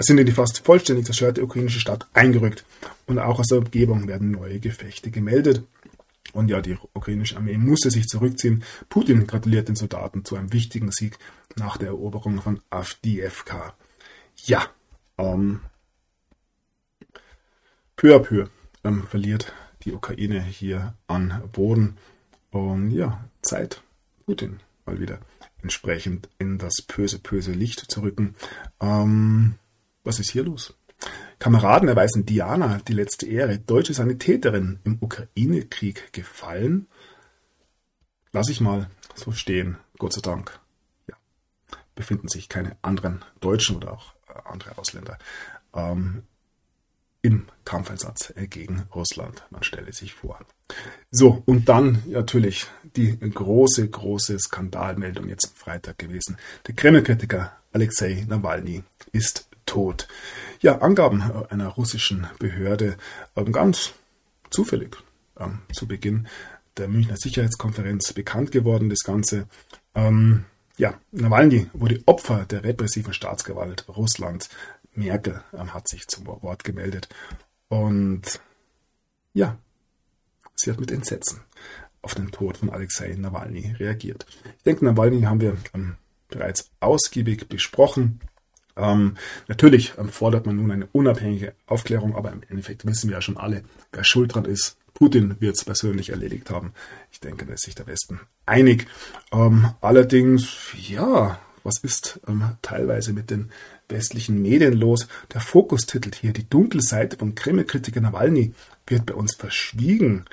sind in die fast vollständig zerstörte ukrainische Stadt eingerückt und auch aus der Umgebung werden neue Gefechte gemeldet. Und ja, die ukrainische Armee musste sich zurückziehen. Putin gratuliert den Soldaten zu einem wichtigen Sieg nach der Eroberung von Avdiivka. Ja, ähm, peu à peu ähm, verliert die Ukraine hier an Boden. Und ja, Zeit, Putin mal wieder entsprechend in das böse, böse Licht zu rücken. Ähm, was ist hier los? Kameraden erweisen Diana die letzte Ehre. Deutsche Sanitäterin im Ukraine-Krieg gefallen. Lass ich mal so stehen, Gott sei Dank. Ja, befinden sich keine anderen Deutschen oder auch äh, andere Ausländer ähm, im Kampfeinsatz gegen Russland. Man stelle sich vor. So, und dann natürlich die große, große Skandalmeldung jetzt am Freitag gewesen. Der Kreml-Kritiker Alexei Nawalny ist tot. Ja, Angaben einer russischen Behörde ähm, ganz zufällig ähm, zu Beginn der Münchner Sicherheitskonferenz bekannt geworden, das Ganze. Ähm, ja, Nawalny wurde Opfer der repressiven Staatsgewalt Russlands. Merkel hat sich zum Wort gemeldet. Und ja, sie hat mit Entsetzen auf den Tod von Alexei Nawalny reagiert. Ich denke, Nawalny haben wir bereits ausgiebig besprochen. Ähm, natürlich ähm, fordert man nun eine unabhängige Aufklärung, aber im Endeffekt wissen wir ja schon alle, wer schuld dran ist. Putin wird es persönlich erledigt haben. Ich denke, da ist sich der Westen einig. Ähm, allerdings, ja, was ist ähm, teilweise mit den westlichen Medien los? Der Fokus titelt hier, die dunkle Seite von Kreml-Kritiker Nawalny wird bei uns verschwiegen.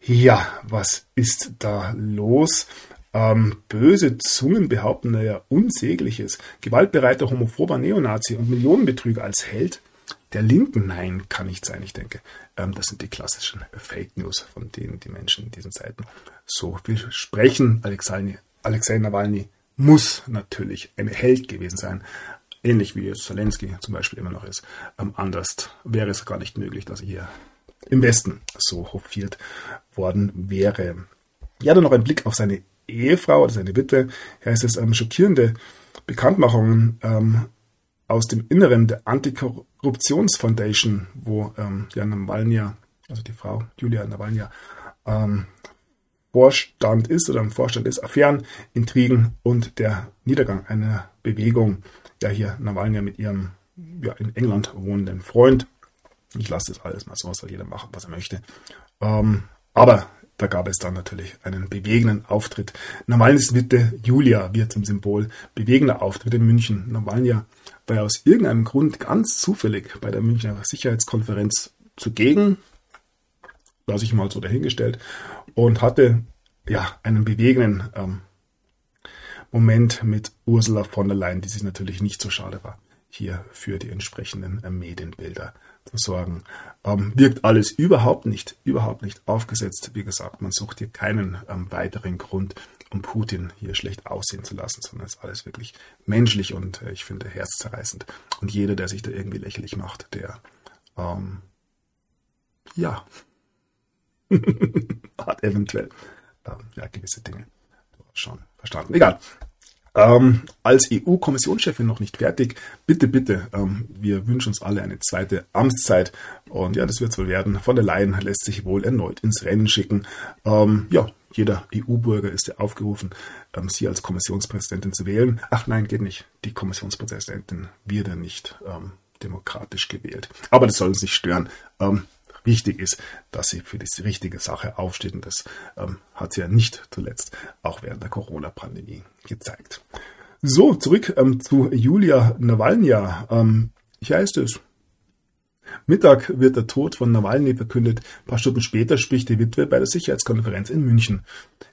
Ja, was ist da los? Ähm, böse Zungen behaupten naja Unsägliches. Gewaltbereiter homophober Neonazi und Millionenbetrüger als Held der Linken. Nein, kann nicht sein. Ich denke, ähm, das sind die klassischen Fake News, von denen die Menschen in diesen Zeiten so viel sprechen. Alexei, Alexei Nawalny muss natürlich ein Held gewesen sein. Ähnlich wie Zelensky zum Beispiel immer noch ist. Ähm, anders wäre es gar nicht möglich, dass er hier im Westen so hofiert worden wäre. Ja, dann noch ein Blick auf seine Ehefrau oder seine Witwe, heißt es ähm, schockierende Bekanntmachungen ähm, aus dem Inneren der Antikorruptionsfoundation, wo ähm, Jana Nawalnya, also die Frau Julia Nawalnya, ähm, Vorstand ist oder im Vorstand ist, Affären, Intrigen und der Niedergang einer Bewegung. Ja, hier Nawalnya mit ihrem ja, in England wohnenden Freund. Ich lasse das alles mal so, soll jeder machen, was er möchte. Ähm, aber da gab es dann natürlich einen bewegenden Auftritt. Nawalnys Witte Julia wird zum Symbol. Bewegender Auftritt in München. Nawalnya war aus irgendeinem Grund ganz zufällig bei der Münchner Sicherheitskonferenz zugegen. Lasse ich mal so dahingestellt. Und hatte ja einen bewegenden ähm, Moment mit Ursula von der Leyen, die sich natürlich nicht so schade war, hier für die entsprechenden äh, Medienbilder sorgen. Ähm, wirkt alles überhaupt nicht, überhaupt nicht aufgesetzt. Wie gesagt, man sucht hier keinen ähm, weiteren Grund, um Putin hier schlecht aussehen zu lassen, sondern es ist alles wirklich menschlich und äh, ich finde herzzerreißend. Und jeder, der sich da irgendwie lächerlich macht, der ähm, ja hat eventuell ähm, ja, gewisse Dinge schon verstanden. Egal. Ähm, als EU-Kommissionschefin noch nicht fertig. Bitte, bitte, ähm, wir wünschen uns alle eine zweite Amtszeit. Und ja, das wird wohl werden. Von der Leyen lässt sich wohl erneut ins Rennen schicken. Ähm, ja, jeder EU-Bürger ist ja aufgerufen, ähm, sie als Kommissionspräsidentin zu wählen. Ach nein, geht nicht. Die Kommissionspräsidentin wird ja nicht ähm, demokratisch gewählt. Aber das soll uns nicht stören. ähm, wichtig ist, dass sie für die richtige Sache aufsteht. Und das hat sie ja nicht zuletzt auch während der Corona-Pandemie gezeigt. So, zurück ähm, zu Julia Nawalnya. Ähm, hier heißt es, Mittag wird der Tod von Nawalny verkündet. Ein paar Stunden später spricht die Witwe bei der Sicherheitskonferenz in München.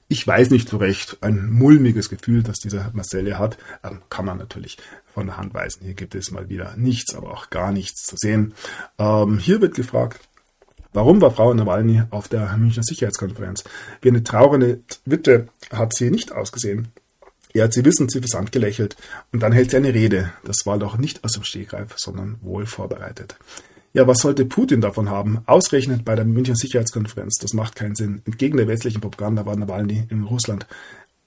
Ich weiß nicht so recht, ein mulmiges Gefühl, das dieser Marcel hat, ähm, kann man natürlich von der Hand weisen. Hier gibt es mal wieder nichts, aber auch gar nichts zu sehen. Ähm, hier wird gefragt, Warum war Frau Nawalny auf der Münchner Sicherheitskonferenz? Wie eine traurige Witwe hat sie nicht ausgesehen. Er hat sie wissend suffisant gelächelt und dann hält sie eine Rede. Das war doch nicht aus dem Stegreif, sondern wohl vorbereitet. Ja, was sollte Putin davon haben? Ausgerechnet bei der Münchner Sicherheitskonferenz. Das macht keinen Sinn. Entgegen der westlichen Propaganda war Nawalny in Russland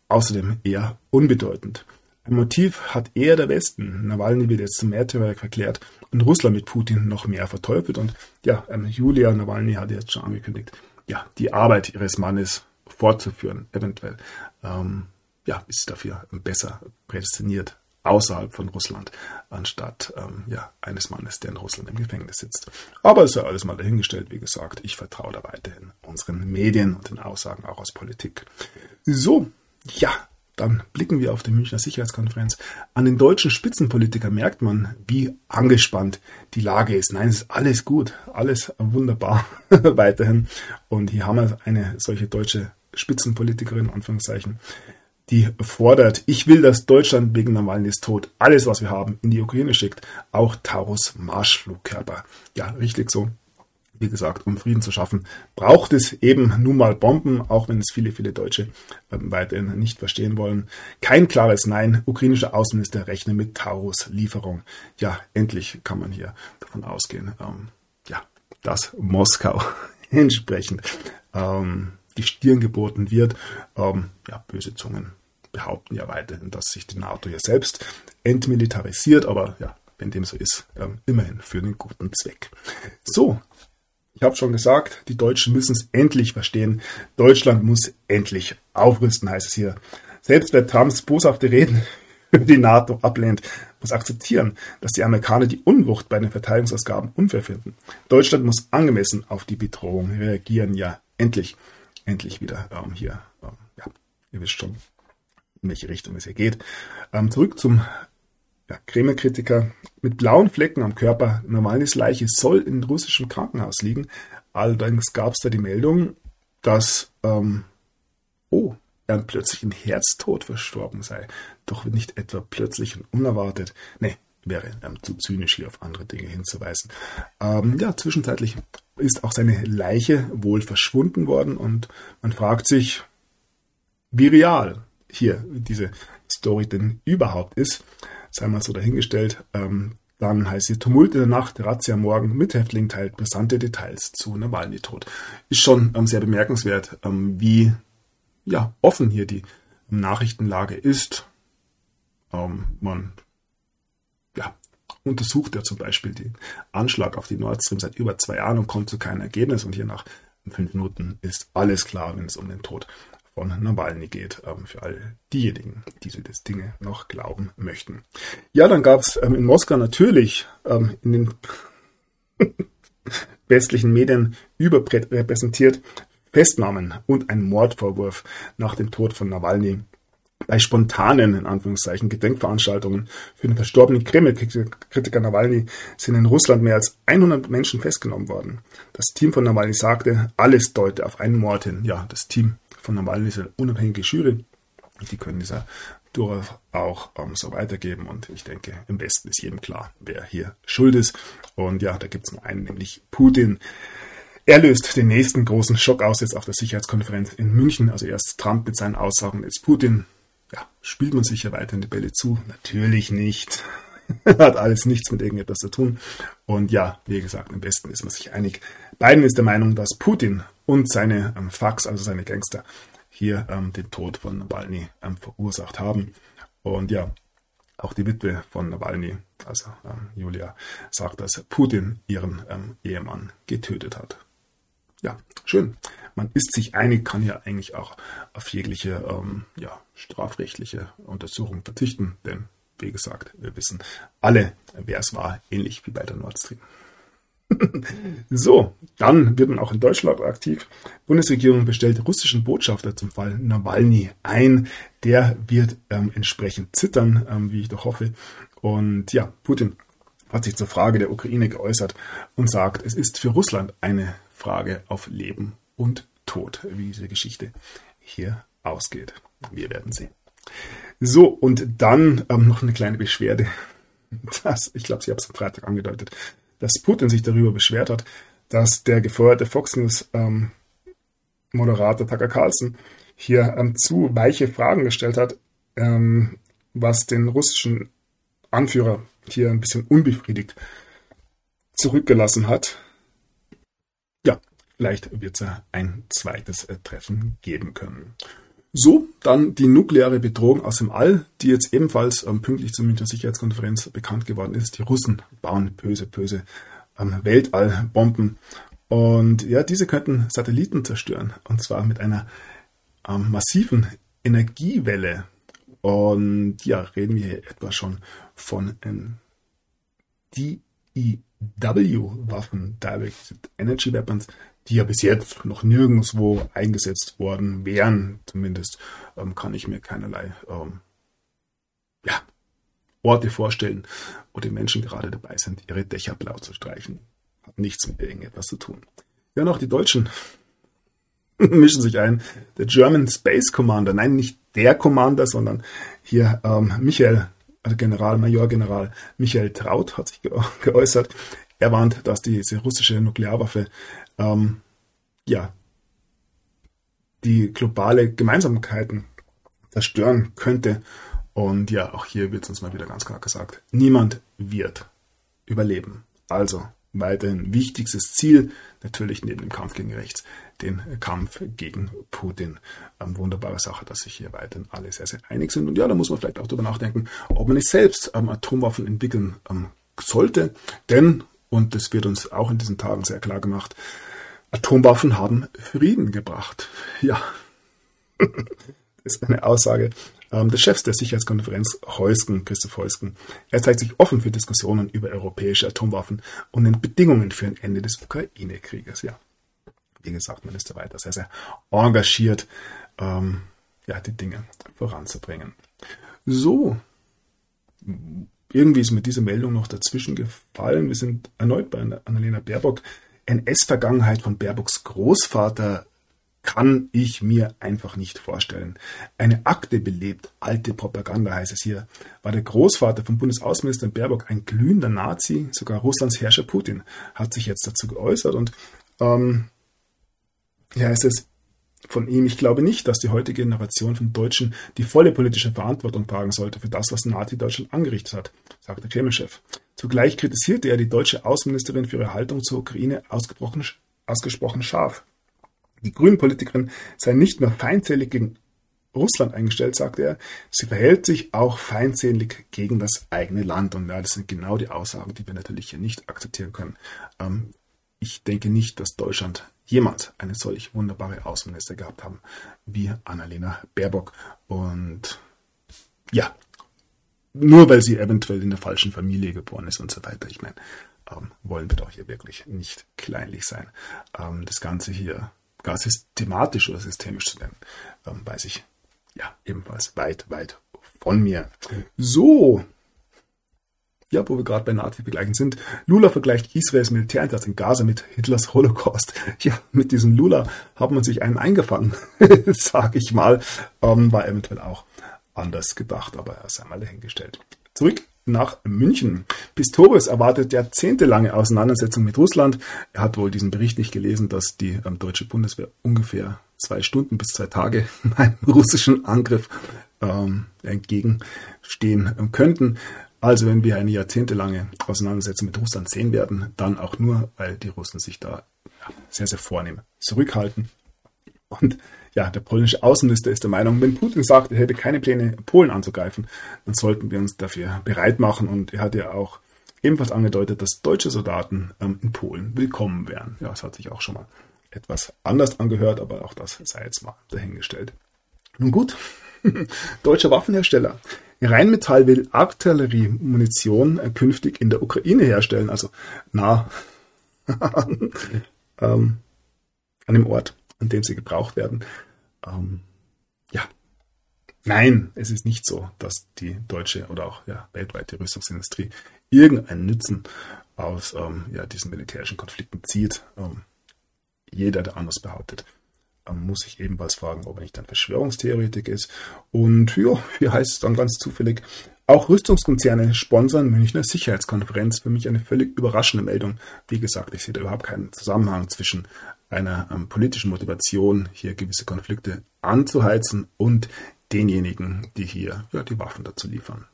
außerdem eher unbedeutend. Ein Motiv hat eher der Westen. Nawalny wird jetzt zum Märtyrer verklärt und Russland mit Putin noch mehr verteufelt. Und ja, ähm, Julia Nawalny hat jetzt schon angekündigt, ja, die Arbeit ihres Mannes fortzuführen, eventuell. Ähm, ja, ist dafür besser prädestiniert außerhalb von Russland, anstatt ähm, ja, eines Mannes, der in Russland im Gefängnis sitzt. Aber es ist ja alles mal dahingestellt, wie gesagt. Ich vertraue da weiterhin unseren Medien und den Aussagen auch aus Politik. So, ja, dann blicken wir auf die Münchner Sicherheitskonferenz. An den deutschen Spitzenpolitikern merkt man, wie angespannt die Lage ist. Nein, es ist alles gut, alles wunderbar weiterhin. Und hier haben wir eine solche deutsche Spitzenpolitikerin, Anführungszeichen, die fordert, ich will, dass Deutschland wegen Nawalnys Tod alles, was wir haben, in die Ukraine schickt. Auch Taurus Marschflugkörper. Ja, richtig so. Wie gesagt, um Frieden zu schaffen, braucht es eben nun mal Bomben, auch wenn es viele, viele Deutsche äh, weiterhin nicht verstehen wollen. Kein klares Nein. Ukrainischer Außenminister rechnet mit Taurus-Lieferung. Ja, endlich kann man hier davon ausgehen, ähm, ja, dass Moskau entsprechend ähm, die Stirn geboten wird. Ähm, ja, böse Zungen behaupten ja weiterhin, dass sich die NATO ja selbst entmilitarisiert, aber ja, wenn dem so ist, ähm, immerhin für einen guten Zweck. So, ich habe schon gesagt, die Deutschen müssen es endlich verstehen. Deutschland muss endlich aufrüsten, heißt es hier. Selbst wer Trumps boshafte Reden über die NATO ablehnt, muss akzeptieren, dass die Amerikaner die Unwucht bei den Verteidigungsausgaben unfair finden. Deutschland muss angemessen auf die Bedrohung reagieren. Ja, endlich endlich wieder ähm, hier, ähm, ja, ihr wisst schon, in welche Richtung es hier geht. Ähm, zurück zum ja, Kreml-Kritiker. Mit blauen Flecken am Körper, Nawalnys Leiche soll in russischem Krankenhaus liegen. Allerdings gab es da die Meldung, dass, ähm, oh, er plötzlich im Herztod verstorben sei. Doch nicht etwa plötzlich und unerwartet. Nee, wäre ähm, zu zynisch hier auf andere Dinge hinzuweisen. Ähm, ja, zwischenzeitlich ist auch seine Leiche wohl verschwunden worden und man fragt sich, wie real hier diese Story denn überhaupt ist. Sei mal so dahingestellt. Ähm, dann heißt sie Tumult in der Nacht, Razzia morgen, Mithäftling teilt brisante Details zu Nawalny-Tod. Ist schon ähm, sehr bemerkenswert, ähm, wie ja, offen hier die Nachrichtenlage ist. Ähm, man untersucht er zum Beispiel den Anschlag auf die Nord Stream seit über zwei Jahren und kommt zu keinem Ergebnis. Und hier nach fünf Minuten ist alles klar, wenn es um den Tod von Nawalny geht, ähm, für all diejenigen, die so das Dinge noch glauben möchten. Ja, dann gab es ähm, in Moskau natürlich ähm, in den westlichen Medien überrepräsentiert Festnahmen und ein Mordvorwurf nach dem Tod von Nawalny bei spontanen, in Anführungszeichen, Gedenkveranstaltungen für den verstorbenen Kreml-Kritiker Nawalny sind in Russland mehr als 100 Menschen festgenommen worden. Das Team von Nawalny sagte, alles deute auf einen Mord hin. Ja, das Team von Nawalny ist eine unabhängige Jury. Die können dieser durchaus auch ähm, so weitergeben. Und ich denke, im Westen ist jedem klar, wer hier schuld ist. Und ja, da gibt es nur einen, nämlich Putin. Er löst den nächsten großen Schock aus jetzt auf der Sicherheitskonferenz in München. Also erst Trump mit seinen Aussagen, jetzt Putin ja, spielt man sich ja weiterhin die Bälle zu? Natürlich nicht. Hat alles nichts mit irgendetwas zu tun. Und ja, wie gesagt, am besten ist man sich einig. Biden ist der Meinung, dass Putin und seine ähm, Fax, also seine Gangster, hier ähm, den Tod von Nawalny ähm, verursacht haben. Und ja, auch die Witwe von Nawalny, also ähm, Julia, sagt, dass Putin ihren ähm, Ehemann getötet hat. Ja, schön man ist sich einig, kann ja eigentlich auch auf jegliche ähm, ja, strafrechtliche Untersuchung verzichten, denn wie gesagt, wir wissen alle, wer es war, ähnlich wie bei der Nord Stream. so, dann wird man auch in Deutschland aktiv. Bundesregierung bestellt russischen Botschafter zum Fall Nawalny ein. Der wird ähm, entsprechend zittern, ähm, wie ich doch hoffe. Und ja, Putin hat sich zur Frage der Ukraine geäußert und sagt, es ist für Russland eine Frage auf Leben und Tod, wie diese Geschichte hier ausgeht. Wir werden sehen. So, und dann ähm, noch eine kleine Beschwerde. Das, ich glaube, Sie haben es am Freitag angedeutet dass Putin sich darüber beschwert hat, dass der gefeuerte Fox News ähm, Tucker Carlson hier ähm, zu weiche Fragen gestellt hat, ähm, was den russischen Anführer hier ein bisschen unbefriedigt zurückgelassen hat. Vielleicht wird es ein zweites äh, Treffen geben können. So, dann die nukleare Bedrohung aus dem All, die jetzt ebenfalls ähm, pünktlich zur Münchner Sicherheitskonferenz bekannt geworden ist. Die Russen bauen böse, böse ähm, Weltallbomben. Und ja, diese könnten Satelliten zerstören. Und zwar mit einer ähm, massiven Energiewelle. Und ja, reden wir hier etwa schon von ähm, DEW-Waffen, Direct Energy Weapons, die ja bis jetzt noch nirgendwo eingesetzt worden wären. Zumindest ähm, kann ich mir keinerlei ähm, ja, Orte vorstellen, wo die Menschen gerade dabei sind, ihre Dächer blau zu streichen. Hat nichts mit irgendetwas zu tun. Ja, noch die Deutschen mischen sich ein. Der German Space Commander, nein, nicht der Commander, sondern hier ähm, Michael, also General, Major General Michael Traut hat sich geäußert. Er warnt, dass diese russische Nuklearwaffe ähm, ja, die globale Gemeinsamkeiten zerstören könnte. Und ja, auch hier wird uns mal wieder ganz klar gesagt, niemand wird überleben. Also weiterhin wichtigstes Ziel, natürlich neben dem Kampf gegen rechts, den Kampf gegen Putin. Ähm, wunderbare Sache, dass sich hier weiterhin alle sehr, sehr einig sind. Und ja, da muss man vielleicht auch darüber nachdenken, ob man nicht selbst ähm, Atomwaffen entwickeln ähm, sollte. Denn, und das wird uns auch in diesen Tagen sehr klar gemacht, Atomwaffen haben Frieden gebracht. Ja, das ist eine Aussage ähm, des Chefs der Sicherheitskonferenz Heusken, Christoph Heusken. Er zeigt sich offen für Diskussionen über europäische Atomwaffen und den Bedingungen für ein Ende des Ukraine-Krieges. Ja, wie gesagt, man ist da weiter sehr, sehr engagiert, ähm, ja, die Dinge voranzubringen. So, irgendwie ist mir diese Meldung noch dazwischen gefallen. Wir sind erneut bei Annalena Baerbock. NS-Vergangenheit von Baerbocks Großvater kann ich mir einfach nicht vorstellen. Eine Akte belebt, alte Propaganda heißt es hier. War der Großvater von Bundesaußenminister Baerbock ein glühender Nazi? Sogar Russlands Herrscher Putin hat sich jetzt dazu geäußert und ähm, ja, es ist von ihm, ich glaube nicht, dass die heutige Generation von Deutschen die volle politische Verantwortung tragen sollte für das, was Nazi-Deutschland angerichtet hat, sagt der Kreml-Chef. Zugleich kritisierte er die deutsche Außenministerin für ihre Haltung zur Ukraine ausgesprochen, ausgesprochen scharf. Die Grünen-Politikerin sei nicht nur feindselig gegen Russland eingestellt, sagte er, sie verhält sich auch feindselig gegen das eigene Land. Und ja, das sind genau die Aussagen, die wir natürlich hier nicht akzeptieren können. Ähm, ich denke nicht, dass Deutschland jemals eine solch wunderbare Außenminister gehabt haben wie Annalena Baerbock. Und ja, nur weil sie eventuell in der falschen Familie geboren ist und so weiter. Ich meine, ähm, wollen wir doch hier wirklich nicht kleinlich sein. Ähm, das Ganze hier gar systematisch oder systemisch zu nennen, ähm, weiß ich ja ebenfalls weit, weit von mir. So, ja, wo wir gerade bei Nazi-Vergleichen sind. Lula vergleicht Israels Militäreinsatz in Gaza mit Hitlers Holocaust. Ja, mit diesem Lula hat man sich einen eingefangen, sag ich mal. Ähm, war eventuell auch anders gedacht, aber er ist einmal dahingestellt. Zurück nach München. Pistorius erwartet jahrzehntelange Auseinandersetzung mit Russland. Er hat wohl diesen Bericht nicht gelesen, dass die ähm, deutsche Bundeswehr ungefähr zwei Stunden bis zwei Tage einem russischen Angriff ähm, entgegenstehen ähm, könnten. Also wenn wir eine jahrzehntelange Auseinandersetzung mit Russland sehen werden, dann auch nur, weil die Russen sich da sehr, sehr vornehm zurückhalten. Und ja, der polnische Außenminister ist der Meinung, wenn Putin sagt, er hätte keine Pläne, Polen anzugreifen, dann sollten wir uns dafür bereit machen. Und er hat ja auch ebenfalls angedeutet, dass deutsche Soldaten ähm, in Polen willkommen wären. Ja, es hat sich auch schon mal etwas anders angehört, aber auch das sei jetzt mal dahingestellt. Nun gut, deutscher Waffenhersteller. Rheinmetall will Artilleriemunition äh, künftig in der Ukraine herstellen, also nah ähm, an dem Ort, an dem sie gebraucht werden. Ähm, ja, nein, es ist nicht so, dass die deutsche oder auch ja, weltweite Rüstungsindustrie irgendeinen Nutzen aus ähm, ja, diesen militärischen Konflikten zieht. Ähm, jeder, der anders behauptet, muss sich ebenfalls fragen, ob er nicht ein Verschwörungstheoretik ist. Und ja, hier heißt es dann ganz zufällig, auch Rüstungskonzerne sponsern Münchner Sicherheitskonferenz. Für mich eine völlig überraschende Meldung. Wie gesagt, ich sehe da überhaupt keinen Zusammenhang zwischen einer ähm, politischen Motivation, hier gewisse Konflikte anzuheizen und denjenigen, die hier ja, die Waffen dazu liefern.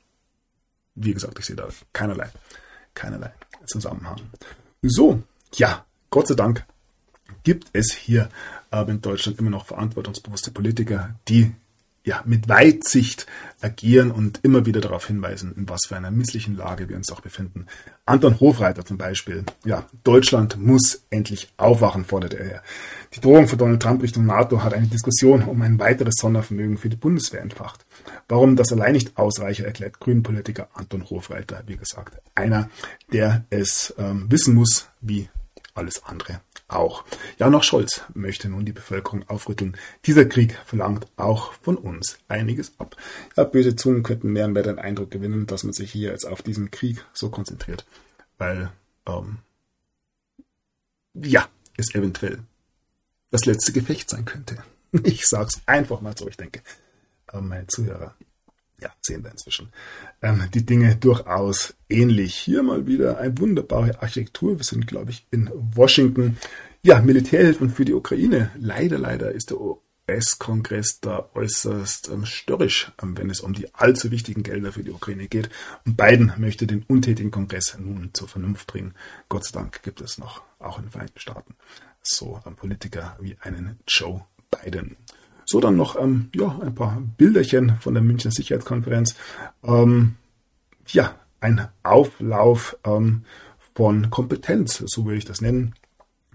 Wie gesagt, ich sehe da keinerlei, keinerlei Zusammenhang. So, ja, Gott sei Dank gibt es hier aber in Deutschland immer noch verantwortungsbewusste Politiker, die ja, mit Weitsicht agieren und immer wieder darauf hinweisen, in was für einer misslichen Lage wir uns auch befinden. Anton Hofreiter zum Beispiel. Ja, Deutschland muss endlich aufwachen, forderte er. Die Drohung von Donald Trump Richtung NATO hat eine Diskussion um ein weiteres Sondervermögen für die Bundeswehr entfacht. Warum das allein nicht ausreiche, erklärt Grünen-Politiker Anton Hofreiter, wie gesagt. Einer, der es ähm, wissen muss, wie alles andere auch. Ja, noch Scholz möchte nun die Bevölkerung aufrütteln. Dieser Krieg verlangt auch von uns einiges ab. Ja, böse Zungen könnten mehr und mehr den Eindruck gewinnen, dass man sich hier jetzt auf diesen Krieg so konzentriert, weil ähm, ja, es eventuell das letzte Gefecht sein könnte. Ich sag's einfach mal so, ich denke, äh, meine Zuhörer ja, sehen wir inzwischen ähm, die Dinge durchaus ähnlich. Hier mal wieder eine wunderbare Architektur. Wir sind, glaube ich, in Washington. Ja, Militärhilfen für die Ukraine. Leider, leider ist der US-Kongress da äußerst ähm, störrisch, ähm, wenn es um die allzu wichtigen Gelder für die Ukraine geht. Und Biden möchte den untätigen Kongress nun zur Vernunft bringen. Gott sei Dank gibt es noch, auch in den Vereinigten Staaten, so Politiker wie einen Joe Biden. So, dann noch ähm, ja, ein paar Bilderchen von der Münchner Sicherheitskonferenz. Ähm, ja, ein Auflauf ähm, von Kompetenz, so würde ich das nennen.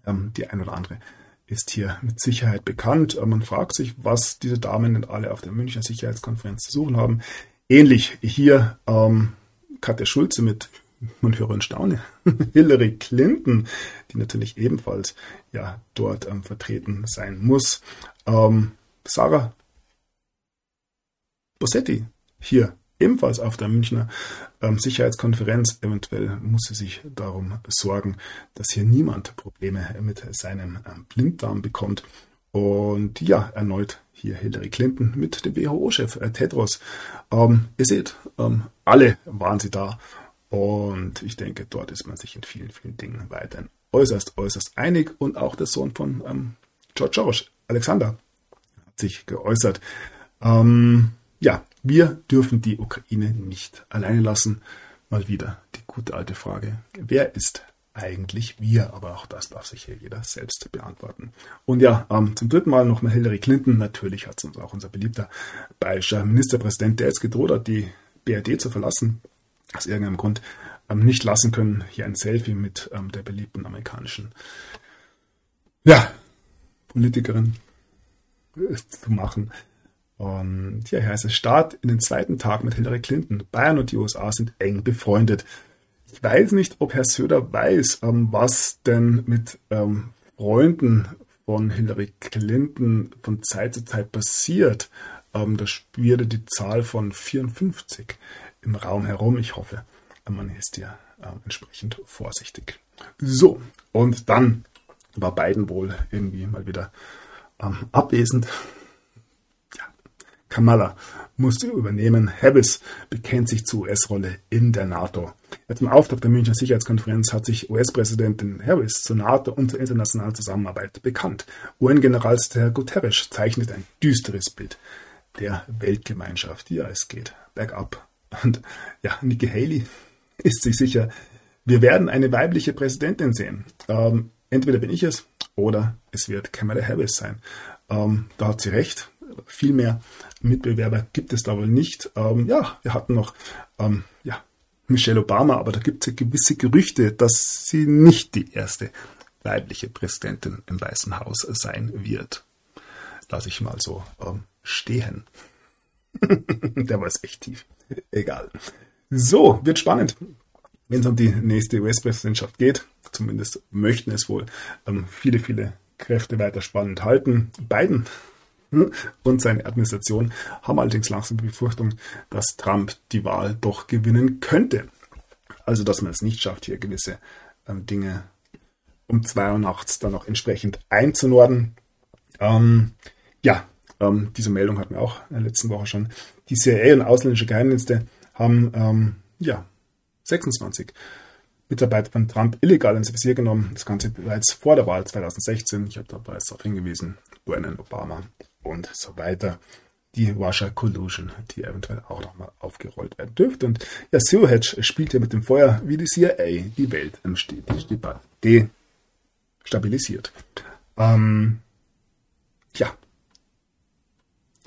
Ähm, die ein oder andere ist hier mit Sicherheit bekannt. Äh, man fragt sich, was diese Damen denn alle auf der Münchner Sicherheitskonferenz zu suchen haben. Ähnlich hier ähm, Katja Schulze mit, man höre und staune, Hillary Clinton, die natürlich ebenfalls ja dort ähm, vertreten sein muss. Ähm, Sarah Bossetti hier ebenfalls auf der Münchner ähm, Sicherheitskonferenz. Eventuell muss sie sich darum sorgen, dass hier niemand Probleme mit seinem ähm, Blinddarm bekommt. Und ja, erneut hier Hillary Clinton mit dem WHO-Chef äh, Tedros. Ähm, ihr seht, ähm, alle waren sie da. Und ich denke, dort ist man sich in vielen, vielen Dingen weiterhin äußerst, äußerst einig. Und auch der Sohn von ähm, George George, Alexander, sich geäußert. Ähm, ja, wir dürfen die Ukraine nicht alleine lassen. Mal wieder die gute alte Frage. Wer ist eigentlich wir? Aber auch das darf sich hier jeder selbst beantworten. Und ja, ähm, zum dritten Mal nochmal Hillary Clinton. Natürlich hat es uns auch unser beliebter bayerischer Ministerpräsident, der jetzt gedroht hat, die BRD zu verlassen, aus irgendeinem Grund ähm, nicht lassen können, hier ein Selfie mit ähm, der beliebten amerikanischen ja, Politikerin zu machen. Und ja, hier heißt es Start in den zweiten Tag mit Hillary Clinton. Bayern und die USA sind eng befreundet. Ich weiß nicht, ob Herr Söder weiß, ähm, was denn mit ähm, Freunden von Hillary Clinton von Zeit zu Zeit passiert. Ähm, da spürte die Zahl von 54 im Raum herum. Ich hoffe, man ist ja äh, entsprechend vorsichtig. So, und dann war Biden wohl irgendwie mal wieder ähm, abwesend. Ja. Kamala musste übernehmen. Harris bekennt sich zur US-Rolle in der NATO. Ja, zum Auftakt der Münchner Sicherheitskonferenz hat sich US-Präsidentin Harris zur NATO und zur internationalen Zusammenarbeit bekannt. UN-Generalsekretär Guterres zeichnet ein düsteres Bild der Weltgemeinschaft. Ja, es geht bergab. Und ja, Nikki Haley ist sich sicher, wir werden eine weibliche Präsidentin sehen. Ähm, entweder bin ich es oder es wird Kamala Harris sein. Ähm, da hat sie recht. Viel mehr Mitbewerber gibt es da wohl nicht. Ähm, ja, wir hatten noch ähm, ja, Michelle Obama, aber da gibt es gewisse Gerüchte, dass sie nicht die erste weibliche Präsidentin im Weißen Haus sein wird. Lass ich mal so ähm, stehen. Der war es echt tief. Egal. So, wird spannend, wenn es um die nächste US-Präsidentschaft geht. Zumindest möchten es wohl ähm, viele, viele Kräfte weiter spannend halten. Biden hm, und seine Administration haben allerdings langsam die Befürchtung, dass Trump die Wahl doch gewinnen könnte. Also, dass man es nicht schafft, hier gewisse ähm, Dinge um zwei Uhr nachts dann auch entsprechend einzunorden. Ähm, ja, ähm, diese Meldung hatten wir auch in der letzten Woche schon. Die CIA und ausländische Geheimdienste haben ähm, ja 26 Mitarbeiter von Trump illegal ins Visier genommen. Das Ganze bereits vor der Wahl 2016. Ich habe da bereits darauf hingewiesen. Brennan Obama und so weiter. Die Russia Collusion, die eventuell auch nochmal aufgerollt werden dürfte. Und ja, Zero Hedge spielt ja mit dem Feuer wie die CIA die Welt destabilisiert. Ähm, ja,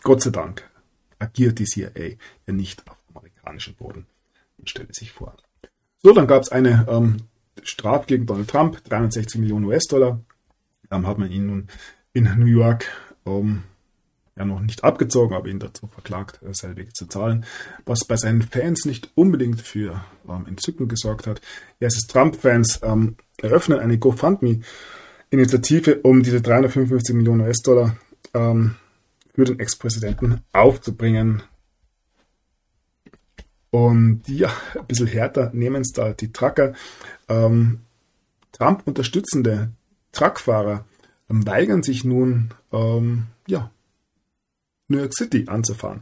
Gott sei Dank agiert die CIA ja nicht auf amerikanischem Boden. Man stelle sich vor. So, dann gab es eine ähm, Strafe gegen Donald Trump, 360 Millionen US-Dollar. Ähm, hat man ihn nun in New York ähm, ja noch nicht abgezogen, aber ihn dazu verklagt, äh, selbige zu zahlen, was bei seinen Fans nicht unbedingt für ähm, Entzücken gesorgt hat. Ja, es ist Trump-Fans ähm, eröffnen eine GoFundMe-Initiative, um diese 355 Millionen US-Dollar ähm, für den Ex-Präsidenten aufzubringen. Und ja, ein bisschen härter nehmen es da die Trucker. Ähm, Trump unterstützende Truckfahrer ähm, weigern sich nun, ähm, ja, New York City anzufahren,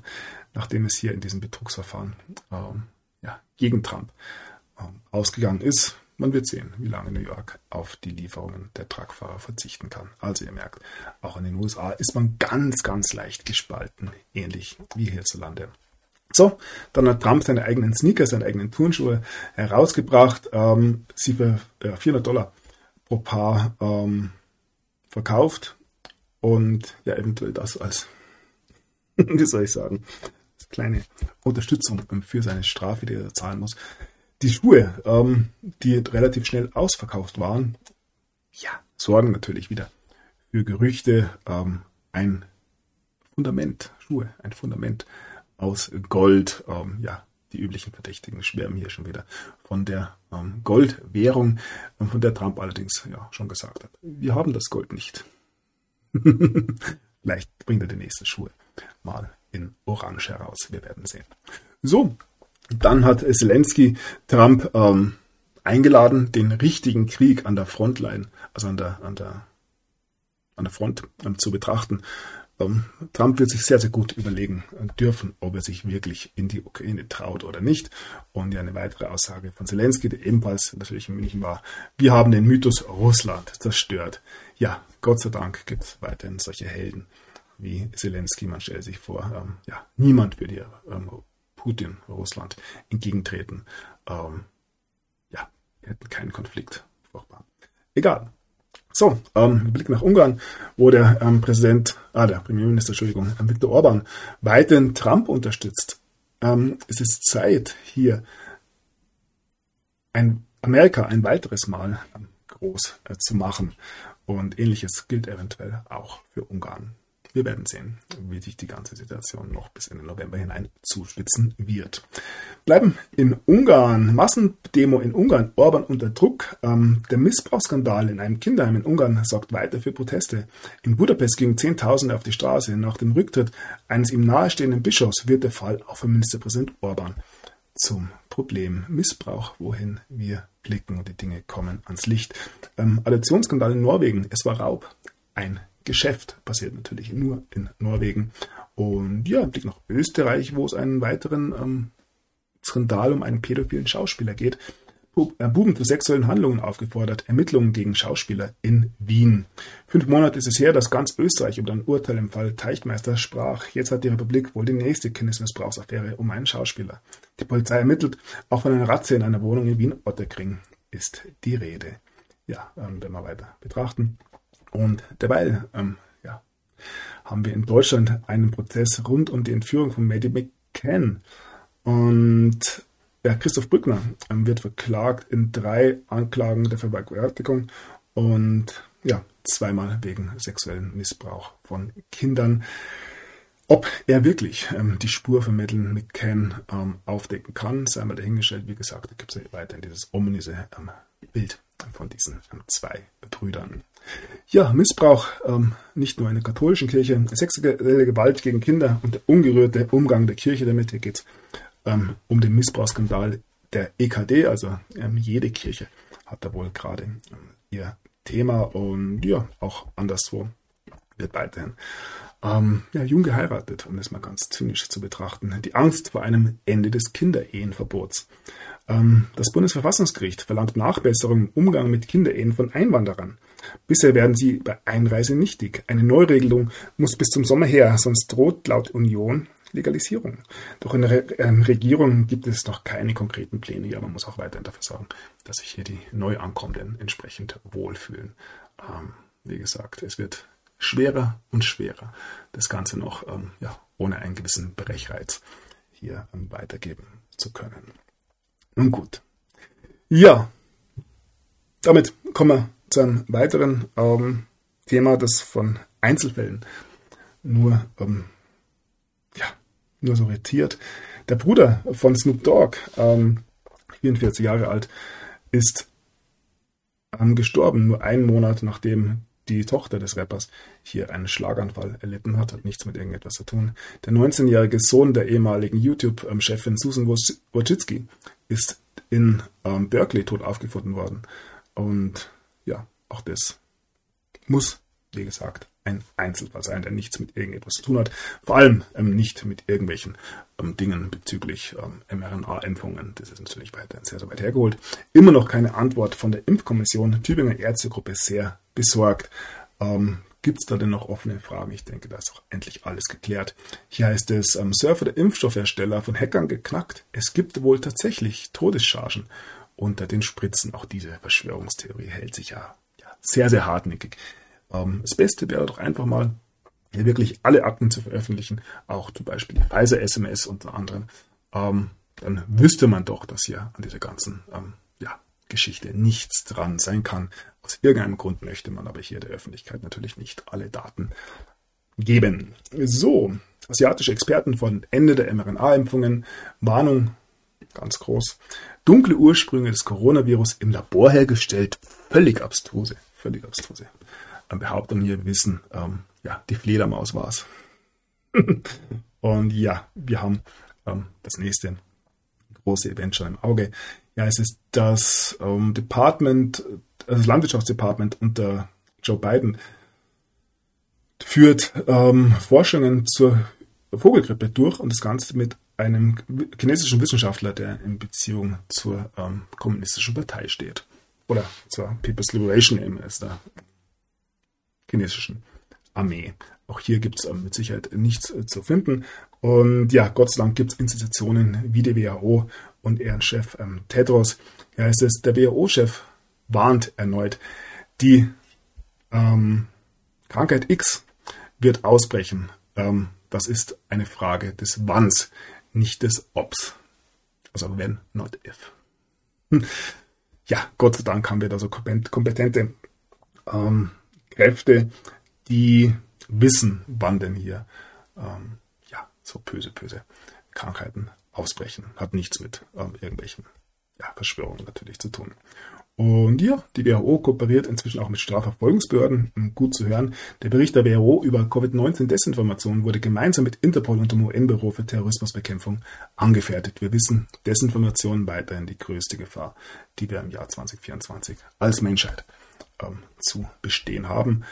nachdem es hier in diesem Betrugsverfahren ähm, ja, gegen Trump ähm, ausgegangen ist. Man wird sehen, wie lange New York auf die Lieferungen der Truckfahrer verzichten kann. Also ihr merkt, auch in den USA ist man ganz, ganz leicht gespalten, ähnlich wie hierzulande. So, dann hat Trump seine eigenen Sneaker, seine eigenen Turnschuhe herausgebracht, ähm, sie für äh, 400 Dollar pro Paar ähm, verkauft und ja, eventuell das als, wie soll ich sagen, kleine Unterstützung für seine Strafe, die er zahlen muss. Die Schuhe, ähm, die relativ schnell ausverkauft waren, ja, sorgen natürlich wieder für Gerüchte. Ähm, ein Fundament, Schuhe, ein Fundament aus Gold. Ähm, ja, die üblichen Verdächtigen schwärmen hier schon wieder von der ähm, Goldwährung, ähm, von der Trump allerdings ja schon gesagt hat, wir haben das Gold nicht. Vielleicht bringt er die nächsten Schuhe mal in Orange heraus. Wir werden sehen. So, dann hat Zelensky Trump ähm, eingeladen, den richtigen Krieg an der Frontline, also an der, an der, an der Front ähm, zu betrachten. Ähm, Trump wird sich sehr, sehr gut überlegen dürfen, ob er sich wirklich in die Ukraine traut oder nicht. Und ja, eine weitere Aussage von Zelensky, der ebenfalls natürlich in München war, wir haben den Mythos Russland zerstört. Ja, Gott sei Dank gibt es weiterhin solche Helden wie Zelensky. Man stellt sich vor, ähm, ja, niemand würde hier ähm, Putin, Russland, entgegentreten. Ähm, ja, wir hätten keinen Konflikt. Furchtbar. Egal. So, ähm, wir blicken nach Ungarn, wo der ähm, Präsident, ah, der Premierminister, Entschuldigung, ähm, Viktor Orban weiterhin Trump unterstützt. Ähm, es ist Zeit, hier ein Amerika ein weiteres Mal ähm, groß äh, zu machen. Und ähnliches gilt eventuell auch für Ungarn. Wir werden sehen, wie sich die ganze Situation noch bis Ende November hinein zuspitzen wird. Bleiben in Ungarn. Massendemo in Ungarn. Orban unter Druck. Ähm, der Missbrauchsskandal in einem Kinderheim in Ungarn sorgt weiter für Proteste. In Budapest gingen Zehntausende auf die Straße. Nach dem Rücktritt eines ihm nahestehenden Bischofs wird der Fall auch für Ministerpräsident Orban zum Problem Missbrauch, wohin wir blicken und die Dinge kommen ans Licht. Ähm, Adoptionsskandal in Norwegen. Es war Raub. Ein Geschäft. Passiert natürlich nur in Norwegen. Und ja, Blick nach Österreich, wo es einen weiteren ähm, Skandal um einen pädophilen Schauspieler geht. Äh, Buben zu sexuellen Handlungen aufgefordert. Ermittlungen gegen Schauspieler in Wien. Fünf Monate ist es her, dass ganz Österreich über ein Urteil im Fall Teichmeister sprach. Jetzt hat die Republik wohl die nächste Kindesmissbrauchsaffäre um einen Schauspieler. Die Polizei ermittelt, auch von einer Ratze in einer Wohnung in Wien-Otterkring ist die Rede. Ja, ähm, wenn wir weiter betrachten. Und derweil ähm, ja, haben wir in Deutschland einen Prozess rund um die Entführung von Maddie McCann. Und ja, Christoph Brückner ähm, wird verklagt in drei Anklagen der Vergewaltigung und ja, zweimal wegen sexuellen Missbrauch von Kindern. Ob er wirklich ähm, die Spur von Madeleine McCann ähm, aufdecken kann, sei mal dahingestellt. Wie gesagt, gibt es ja weiterhin dieses ominöse ähm, Bild von diesen ähm, zwei Brüdern. Ja, Missbrauch, ähm, nicht nur in der katholischen Kirche, sexuelle Gewalt gegen Kinder und der ungerührte Umgang der Kirche damit. Hier geht es ähm, um den Missbrauchsskandal der EKD, also ähm, jede Kirche hat da wohl gerade ähm, ihr Thema und ja, auch anderswo wird weiterhin ähm, ja, jung geheiratet, um das mal ganz zynisch zu betrachten. Die Angst vor einem Ende des Kinderehenverbots. Ähm, das Bundesverfassungsgericht verlangt Nachbesserung im Umgang mit Kinderehen von Einwanderern. Bisher werden sie bei Einreise nichtig. Eine Neuregelung muss bis zum Sommer her, sonst droht laut Union Legalisierung. Doch in der Re ähm, Regierung gibt es noch keine konkreten Pläne. Ja, man muss auch weiterhin dafür sorgen, dass sich hier die Neuankommenden entsprechend wohlfühlen. Ähm, wie gesagt, es wird schwerer und schwerer, das Ganze noch ähm, ja, ohne einen gewissen Brechreiz hier ähm, weitergeben zu können. Nun gut. Ja, damit kommen wir zu einem weiteren ähm, Thema, das von Einzelfällen nur, ähm, ja, nur so retiert. Der Bruder von Snoop Dogg, ähm, 44 Jahre alt, ist ähm, gestorben, nur einen Monat nachdem die Tochter des Rappers hier einen Schlaganfall erlitten hat, hat nichts mit irgendetwas zu tun. Der 19-jährige Sohn der ehemaligen YouTube-Chefin Susan Wojcicki ist in ähm, Berkeley tot aufgefunden worden. Und ja, auch das muss, wie gesagt, ein Einzelfall sein, der nichts mit irgendetwas zu tun hat. Vor allem ähm, nicht mit irgendwelchen ähm, Dingen bezüglich ähm, mRNA-Impfungen. Das ist natürlich weiterhin sehr, sehr weit hergeholt. Immer noch keine Antwort von der Impfkommission. Tübinger Ärztegruppe sehr besorgt. Gibt es da denn noch offene Fragen? Ich denke, da ist auch endlich alles geklärt. Hier heißt es, ähm, Surfer der Impfstoffhersteller von Hackern geknackt. Es gibt wohl tatsächlich Todeschargen unter den Spritzen. Auch diese Verschwörungstheorie hält sich ja, ja sehr, sehr hartnäckig. Ähm, das Beste wäre doch einfach mal, wirklich alle Akten zu veröffentlichen, auch zum Beispiel die Pfizer-SMS unter anderem. Ähm, dann wüsste man doch, dass hier an dieser ganzen ähm, ja, Geschichte nichts dran sein kann. Aus irgendeinem Grund möchte man aber hier der Öffentlichkeit natürlich nicht alle Daten geben. So, asiatische Experten von Ende der mRNA-Impfungen, Warnung, ganz groß. Dunkle Ursprünge des Coronavirus im Labor hergestellt, völlig abstruse, völlig abstruse. Behauptung hier wissen, ähm, ja, die Fledermaus war's. Und ja, wir haben ähm, das nächste große Event schon im Auge. Ja, es ist das ähm, Department, das Landwirtschaftsdepartment unter Joe Biden führt ähm, Forschungen zur Vogelgrippe durch und das Ganze mit einem chinesischen Wissenschaftler, der in Beziehung zur ähm, kommunistischen Partei steht. Oder zur People's Liberation Army ist der chinesischen Armee. Auch hier gibt es ähm, mit Sicherheit nichts äh, zu finden. Und ja, Gott sei Dank gibt es Institutionen wie die WHO und ihren Chef ähm, Tedros. Ja, es, der WHO-Chef warnt erneut, die ähm, Krankheit X wird ausbrechen. Ähm, das ist eine Frage des Wanns, nicht des Obs. Also wenn, not if. Hm. Ja, Gott sei Dank haben wir da so kompetente ähm, Kräfte, die wissen, wann denn hier ähm, ja, so böse, böse Krankheiten ausbrechen. Hat nichts mit ähm, irgendwelchen ja, Verschwörungen natürlich zu tun. Und ja, die WHO kooperiert inzwischen auch mit Strafverfolgungsbehörden. Gut zu hören. Der Bericht der WHO über Covid-19-Desinformation wurde gemeinsam mit Interpol und dem UN-Büro für Terrorismusbekämpfung angefertigt. Wir wissen, Desinformation weiterhin die größte Gefahr, die wir im Jahr 2024 als Menschheit ähm, zu bestehen haben.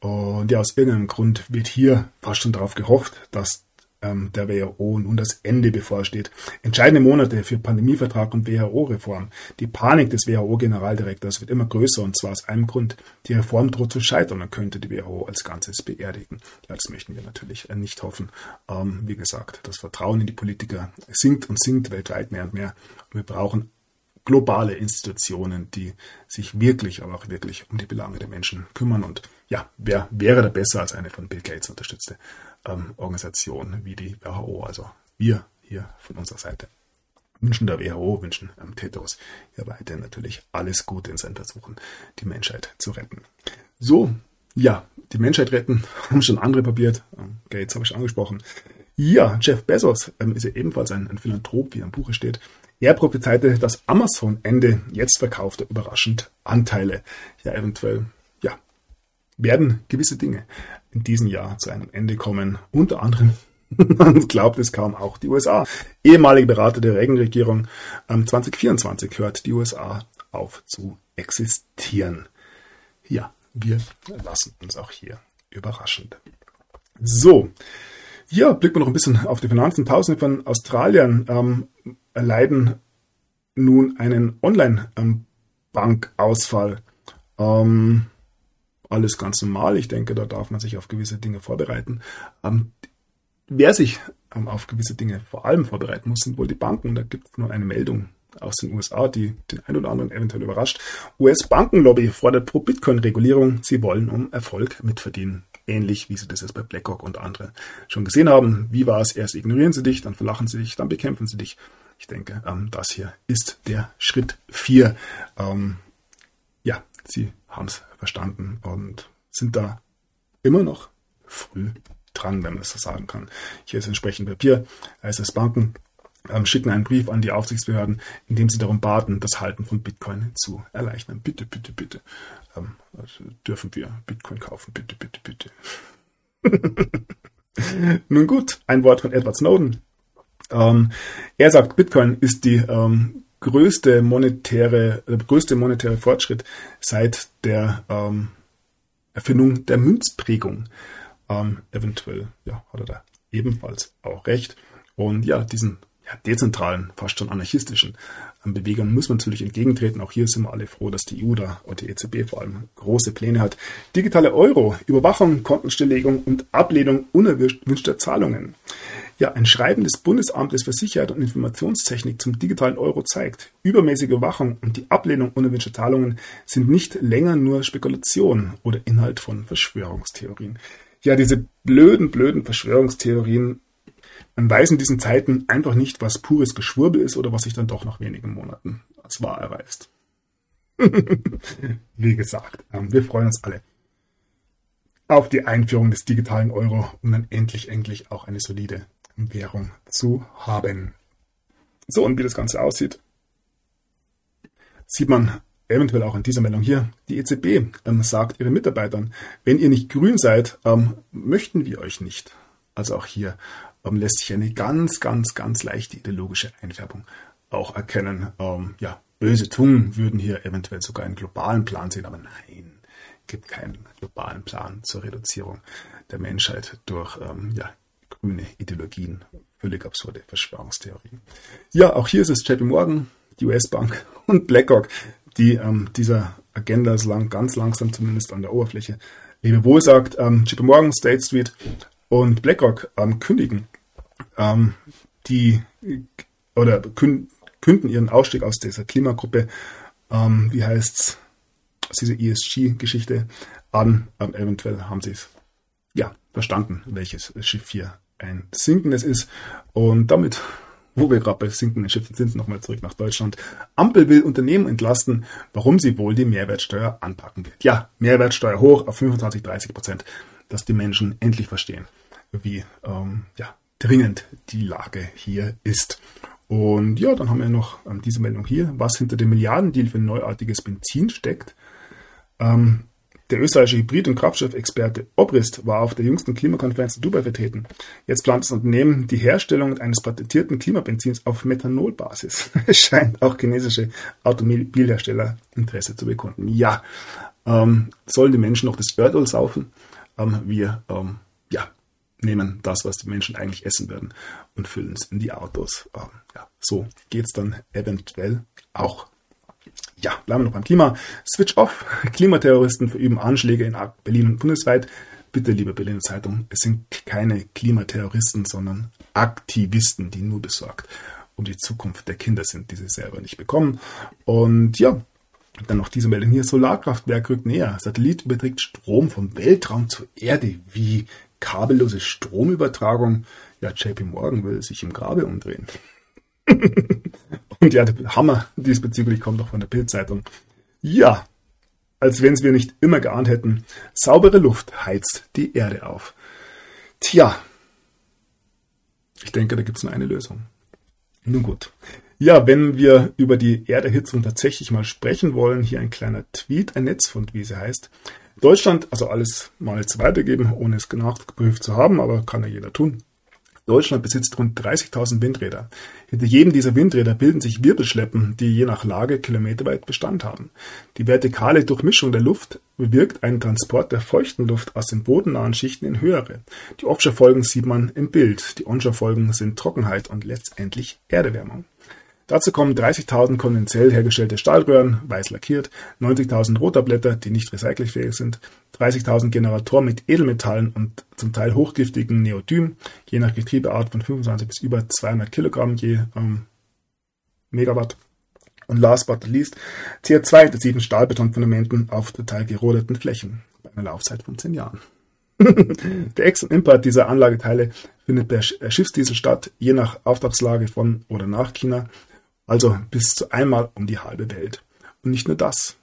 Und ja, aus irgendeinem Grund wird hier fast schon darauf gehofft, dass ähm, der WHO nun das Ende bevorsteht. Entscheidende Monate für Pandemievertrag und WHO-Reform. Die Panik des WHO-Generaldirektors wird immer größer und zwar aus einem Grund. Die Reform droht zu scheitern und könnte die WHO als Ganzes beerdigen. Ja, das möchten wir natürlich äh, nicht hoffen. Ähm, wie gesagt, das Vertrauen in die Politiker sinkt und sinkt weltweit mehr und mehr. wir brauchen globale Institutionen, die sich wirklich, aber auch wirklich um die Belange der Menschen kümmern. Und ja, wer wäre da besser als eine von Bill Gates unterstützte ähm, Organisation wie die WHO? Also wir hier von unserer Seite wünschen der WHO, wünschen ähm, Tedros ja weiterhin natürlich alles Gute in seinen Versuchen, die Menschheit zu retten. So, ja, die Menschheit retten haben schon andere probiert. Ähm, Gates habe ich angesprochen. Ja, Jeff Bezos ähm, ist ja ebenfalls ein, ein Philanthrop, wie im Buche steht. Er prophezeite, dass Amazon Ende jetzt verkauft er überraschend Anteile. Ja, eventuell, ja, werden gewisse Dinge in diesem Jahr zu einem Ende kommen. Unter anderem, man glaubt es kaum, auch die USA. Ehemalige Berater der Reagan-Regierung, 2024 hört die USA auf zu existieren. Ja, wir lassen uns auch hier überraschen. So, ja, blicken wir noch ein bisschen auf die Finanzen. Tausende von Australien ähm, erleiden nun einen Online-Bankausfall. Ähm, alles ganz normal. Ich denke, da darf man sich auf gewisse Dinge vorbereiten. Ähm, wer sich ähm, auf gewisse Dinge vor allem vorbereiten muss, sind wohl die Banken. Da gibt es nur eine Meldung aus den USA, die den einen oder anderen eventuell überrascht. US-Bankenlobby fordert pro Bitcoin-Regulierung. Sie wollen um Erfolg mitverdienen. Ähnlich wie Sie das jetzt bei BlackRock und anderen schon gesehen haben. Wie war es? Erst ignorieren Sie dich, dann verlachen Sie dich, dann bekämpfen Sie dich. Ich denke, ähm, das hier ist der Schritt 4. Ähm, ja, Sie haben es verstanden und sind da immer noch früh dran, wenn man es so sagen kann. Hier ist entsprechend Papier. es Banken ähm, schicken einen Brief an die Aufsichtsbehörden, in dem sie darum baten, das Halten von Bitcoin zu erleichtern. Bitte, bitte, bitte. Ähm, also dürfen wir Bitcoin kaufen? Bitte, bitte, bitte. Nun gut, ein Wort von Edward Snowden. Ähm, er sagt, Bitcoin ist die ähm, größte monetäre, äh, größte monetäre Fortschritt seit der ähm, Erfindung der Münzprägung. Ähm, eventuell, ja, hat er da ebenfalls auch recht. Und ja, diesen ja, dezentralen, fast schon anarchistischen ähm, Bewegungen muss man natürlich entgegentreten. Auch hier sind wir alle froh, dass die EU da und die EZB vor allem große Pläne hat. Digitale Euro, Überwachung, Kontenstilllegung und Ablehnung unerwünschter Zahlungen. Ja, ein Schreiben des Bundesamtes für Sicherheit und Informationstechnik zum digitalen Euro zeigt, übermäßige Überwachung und die Ablehnung unerwünschter Zahlungen sind nicht länger nur Spekulation oder Inhalt von Verschwörungstheorien. Ja, diese blöden, blöden Verschwörungstheorien man weiß in diesen Zeiten einfach nicht, was pures Geschwurbel ist oder was sich dann doch nach wenigen Monaten als wahr erweist. Wie gesagt, ähm, wir freuen uns alle auf die Einführung des digitalen Euro, um dann endlich, endlich auch eine solide Währung zu haben. So, und wie das Ganze aussieht, sieht man eventuell auch in dieser Meldung hier. Die EZB ähm, sagt ihren Mitarbeitern, wenn ihr nicht grün seid, ähm, möchten wir euch nicht. Also auch hier ähm, lässt sich eine ganz, ganz, ganz leichte ideologische Einfärbung auch erkennen. Ähm, ja, böse Zungen würden hier eventuell sogar einen globalen Plan sehen, aber nein, gibt keinen globalen Plan zur Reduzierung der Menschheit durch ähm, ja, grüne Ideologien, völlig absurde Verschwörungstheorien. Ja, auch hier ist es JP Morgan, die US-Bank und BlackRock, die ähm, dieser Agenda lang, ganz langsam zumindest an der Oberfläche Lebewohl sagt. Ähm, JP Morgan, State Street und BlackRock ähm, kündigen ähm, die oder künden ihren Ausstieg aus dieser Klimagruppe, ähm, wie heißt's, aus dieser ESG-Geschichte an. Ähm, eventuell haben sie es ja verstanden, welches Schiff hier ein sinkendes ist. Und damit, wo wir gerade bei sinkenden Schiffen sind, nochmal zurück nach Deutschland. Ampel will Unternehmen entlasten, warum sie wohl die Mehrwertsteuer anpacken wird. Ja, Mehrwertsteuer hoch auf 25, 30 Prozent, dass die Menschen endlich verstehen, wie ähm, ja, dringend die Lage hier ist. Und ja, dann haben wir noch ähm, diese Meldung hier, was hinter dem Milliardendeal für neuartiges Benzin steckt. Ähm, der österreichische Hybrid- und Kraftstoffexperte Obrist war auf der jüngsten Klimakonferenz in Dubai vertreten. Jetzt plant das Unternehmen die Herstellung eines patentierten Klimabenzins auf Methanolbasis. Es scheint auch chinesische Automobilhersteller Interesse zu bekunden. Ja, ähm, sollen die Menschen noch das Erdöl saufen? Ähm, wir ähm, nehmen das, was die Menschen eigentlich essen werden und füllen es in die Autos. Ähm, ja, so es dann eventuell auch. Ja, bleiben wir noch beim Klima. Switch off. Klimaterroristen verüben Anschläge in Berlin und bundesweit. Bitte, liebe Berliner Zeitung, es sind keine Klimaterroristen, sondern Aktivisten, die nur besorgt um die Zukunft der Kinder sind, die sie selber nicht bekommen. Und ja, dann noch diese Meldung hier. Solarkraftwerk rückt näher. Satellit überträgt Strom vom Weltraum zur Erde. Wie kabellose Stromübertragung. Ja, JP Morgan will sich im Grabe umdrehen. Und ja, der Hammer diesbezüglich kommt auch von der Bildzeitung. Ja, als wenn es wir nicht immer geahnt hätten, saubere Luft heizt die Erde auf. Tja, ich denke, da gibt es nur eine Lösung. Nun gut. Ja, wenn wir über die Erderhitzung tatsächlich mal sprechen wollen, hier ein kleiner Tweet, ein Netzfund, wie sie heißt. Deutschland, also alles mal jetzt weitergeben, ohne es nachgeprüft zu haben, aber kann ja jeder tun. Deutschland besitzt rund 30.000 Windräder. Hinter jedem dieser Windräder bilden sich Wirbelschleppen, die je nach Lage kilometerweit Bestand haben. Die vertikale Durchmischung der Luft bewirkt einen Transport der feuchten Luft aus den bodennahen Schichten in höhere. Die Offshore-Folgen sieht man im Bild. Die Onshore-Folgen sind Trockenheit und letztendlich Erderwärmung. Dazu kommen 30.000 konventionell hergestellte Stahlröhren, weiß lackiert, 90.000 Rotorblätter, die nicht recycelfähig sind, 30.000 Generatoren mit Edelmetallen und zum Teil hochgiftigen Neodym, je nach Getriebeart von 25 bis über 200 Kilogramm je ähm, Megawatt. Und last but not least, CO2-intensiven Stahlbetonfundamenten auf total gerodeten Flächen bei einer Laufzeit von 10 Jahren. Der Ex- und Import dieser Anlageteile findet per Schiffsdiesel statt, je nach Auftragslage von oder nach China also bis zu einmal um die halbe Welt. Und nicht nur das.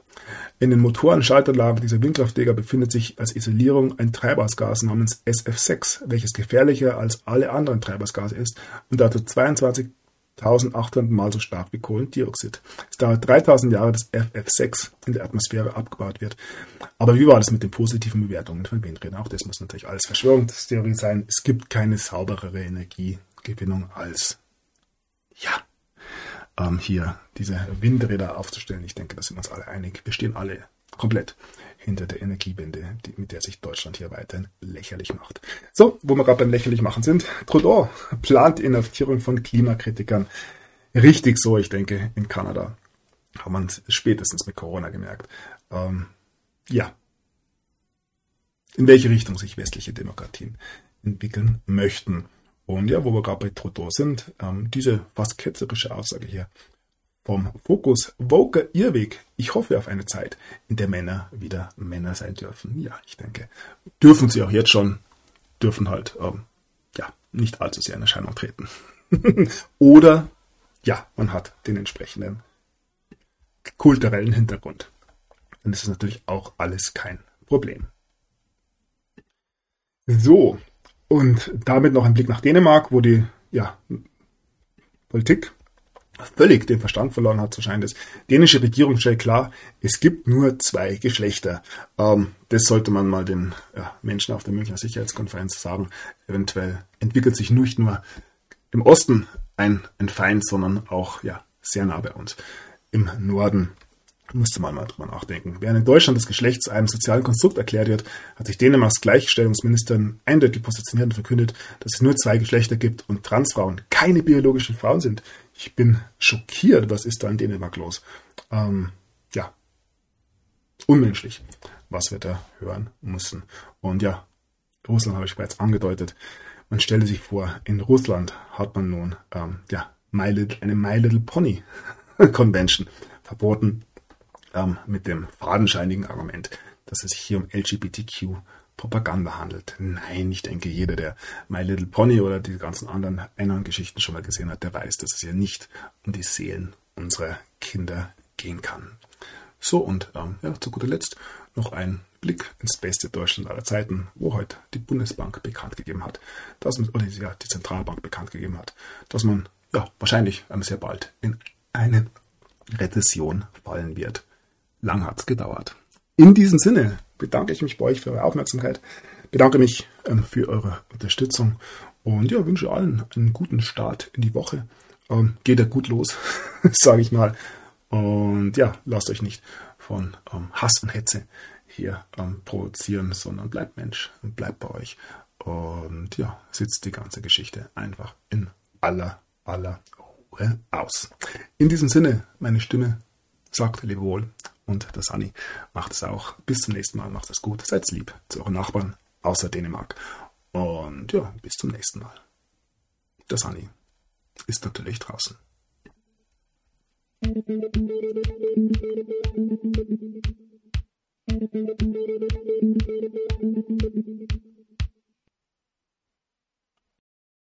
In den Motoren-Schaltanlagen dieser Windkraftjäger befindet sich als Isolierung ein Treibhausgas namens SF6, welches gefährlicher als alle anderen Treibhausgase ist und dazu 22.800 Mal so stark wie Kohlendioxid. Es dauert 3000 Jahre, dass FF6 in der Atmosphäre abgebaut wird. Aber wie war das mit den positiven Bewertungen von Windrädern? Auch das muss natürlich alles Verschwörungstheorie sein. Es gibt keine sauberere Energiegewinnung als ja, ähm, hier diese Windräder aufzustellen. Ich denke, da sind wir uns alle einig. Wir stehen alle komplett hinter der Energiewende, die, mit der sich Deutschland hier weiterhin lächerlich macht. So, wo wir gerade beim lächerlich machen sind, Trudeau plant Inhaftierung von Klimakritikern. Richtig so, ich denke, in Kanada. Hat man spätestens mit Corona gemerkt. Ähm, ja. In welche Richtung sich westliche Demokratien entwickeln möchten. Und ja, wo wir gerade bei Trudeau sind, ähm, diese fast ketzerische Aussage hier vom Fokus Woker Irrweg. Ich hoffe auf eine Zeit, in der Männer wieder Männer sein dürfen. Ja, ich denke, dürfen sie auch jetzt schon, dürfen halt, ähm, ja, nicht allzu sehr in Erscheinung treten. Oder, ja, man hat den entsprechenden kulturellen Hintergrund. Dann ist es natürlich auch alles kein Problem. So, und damit noch ein Blick nach Dänemark, wo die ja, Politik völlig den Verstand verloren hat, so scheint es. Dänische Regierung stellt klar, es gibt nur zwei Geschlechter. Ähm, das sollte man mal den ja, Menschen auf der Münchner Sicherheitskonferenz sagen. Eventuell entwickelt sich nicht nur im Osten ein, ein Feind, sondern auch ja, sehr nah bei uns im Norden. Musste man mal drüber nachdenken. Während in Deutschland das Geschlecht zu einem sozialen Konstrukt erklärt wird, hat sich Dänemarks Gleichstellungsministerin eindeutig positioniert und verkündet, dass es nur zwei Geschlechter gibt und Transfrauen keine biologischen Frauen sind. Ich bin schockiert, was ist da in Dänemark los? Ähm, ja, unmenschlich, was wir da hören müssen. Und ja, Russland habe ich bereits angedeutet. Man stelle sich vor, in Russland hat man nun ähm, ja, My Little, eine My Little Pony Convention verboten ähm, mit dem fadenscheinigen Argument, dass es sich hier um LGBTQ Propaganda handelt. Nein, ich denke, jeder, der My Little Pony oder die ganzen anderen anderen Geschichten schon mal gesehen hat, der weiß, dass es ja nicht um die Seelen unserer Kinder gehen kann. So, und ähm, ja, zu guter Letzt noch ein Blick ins beste Deutschland aller Zeiten, wo heute die Bundesbank bekannt gegeben hat, dass man, oder ja, die Zentralbank bekannt gegeben hat, dass man ja wahrscheinlich sehr bald in eine Rezession fallen wird. Lang hat's gedauert. In diesem Sinne bedanke ich mich bei euch für eure Aufmerksamkeit, bedanke mich ähm, für eure Unterstützung und ja, wünsche allen einen guten Start in die Woche. Ähm, geht ja gut los, sage ich mal. Und ja, lasst euch nicht von ähm, Hass und Hetze hier ähm, provozieren, sondern bleibt Mensch und bleibt bei euch. Und ja, sitzt die ganze Geschichte einfach in aller, aller Ruhe aus. In diesem Sinne, meine Stimme sagt Lebewohl und der Sani macht es auch. Bis zum nächsten Mal, macht es gut, seid lieb zu euren Nachbarn, außer Dänemark. Und ja, bis zum nächsten Mal. Der Sani ist natürlich draußen. Thank you.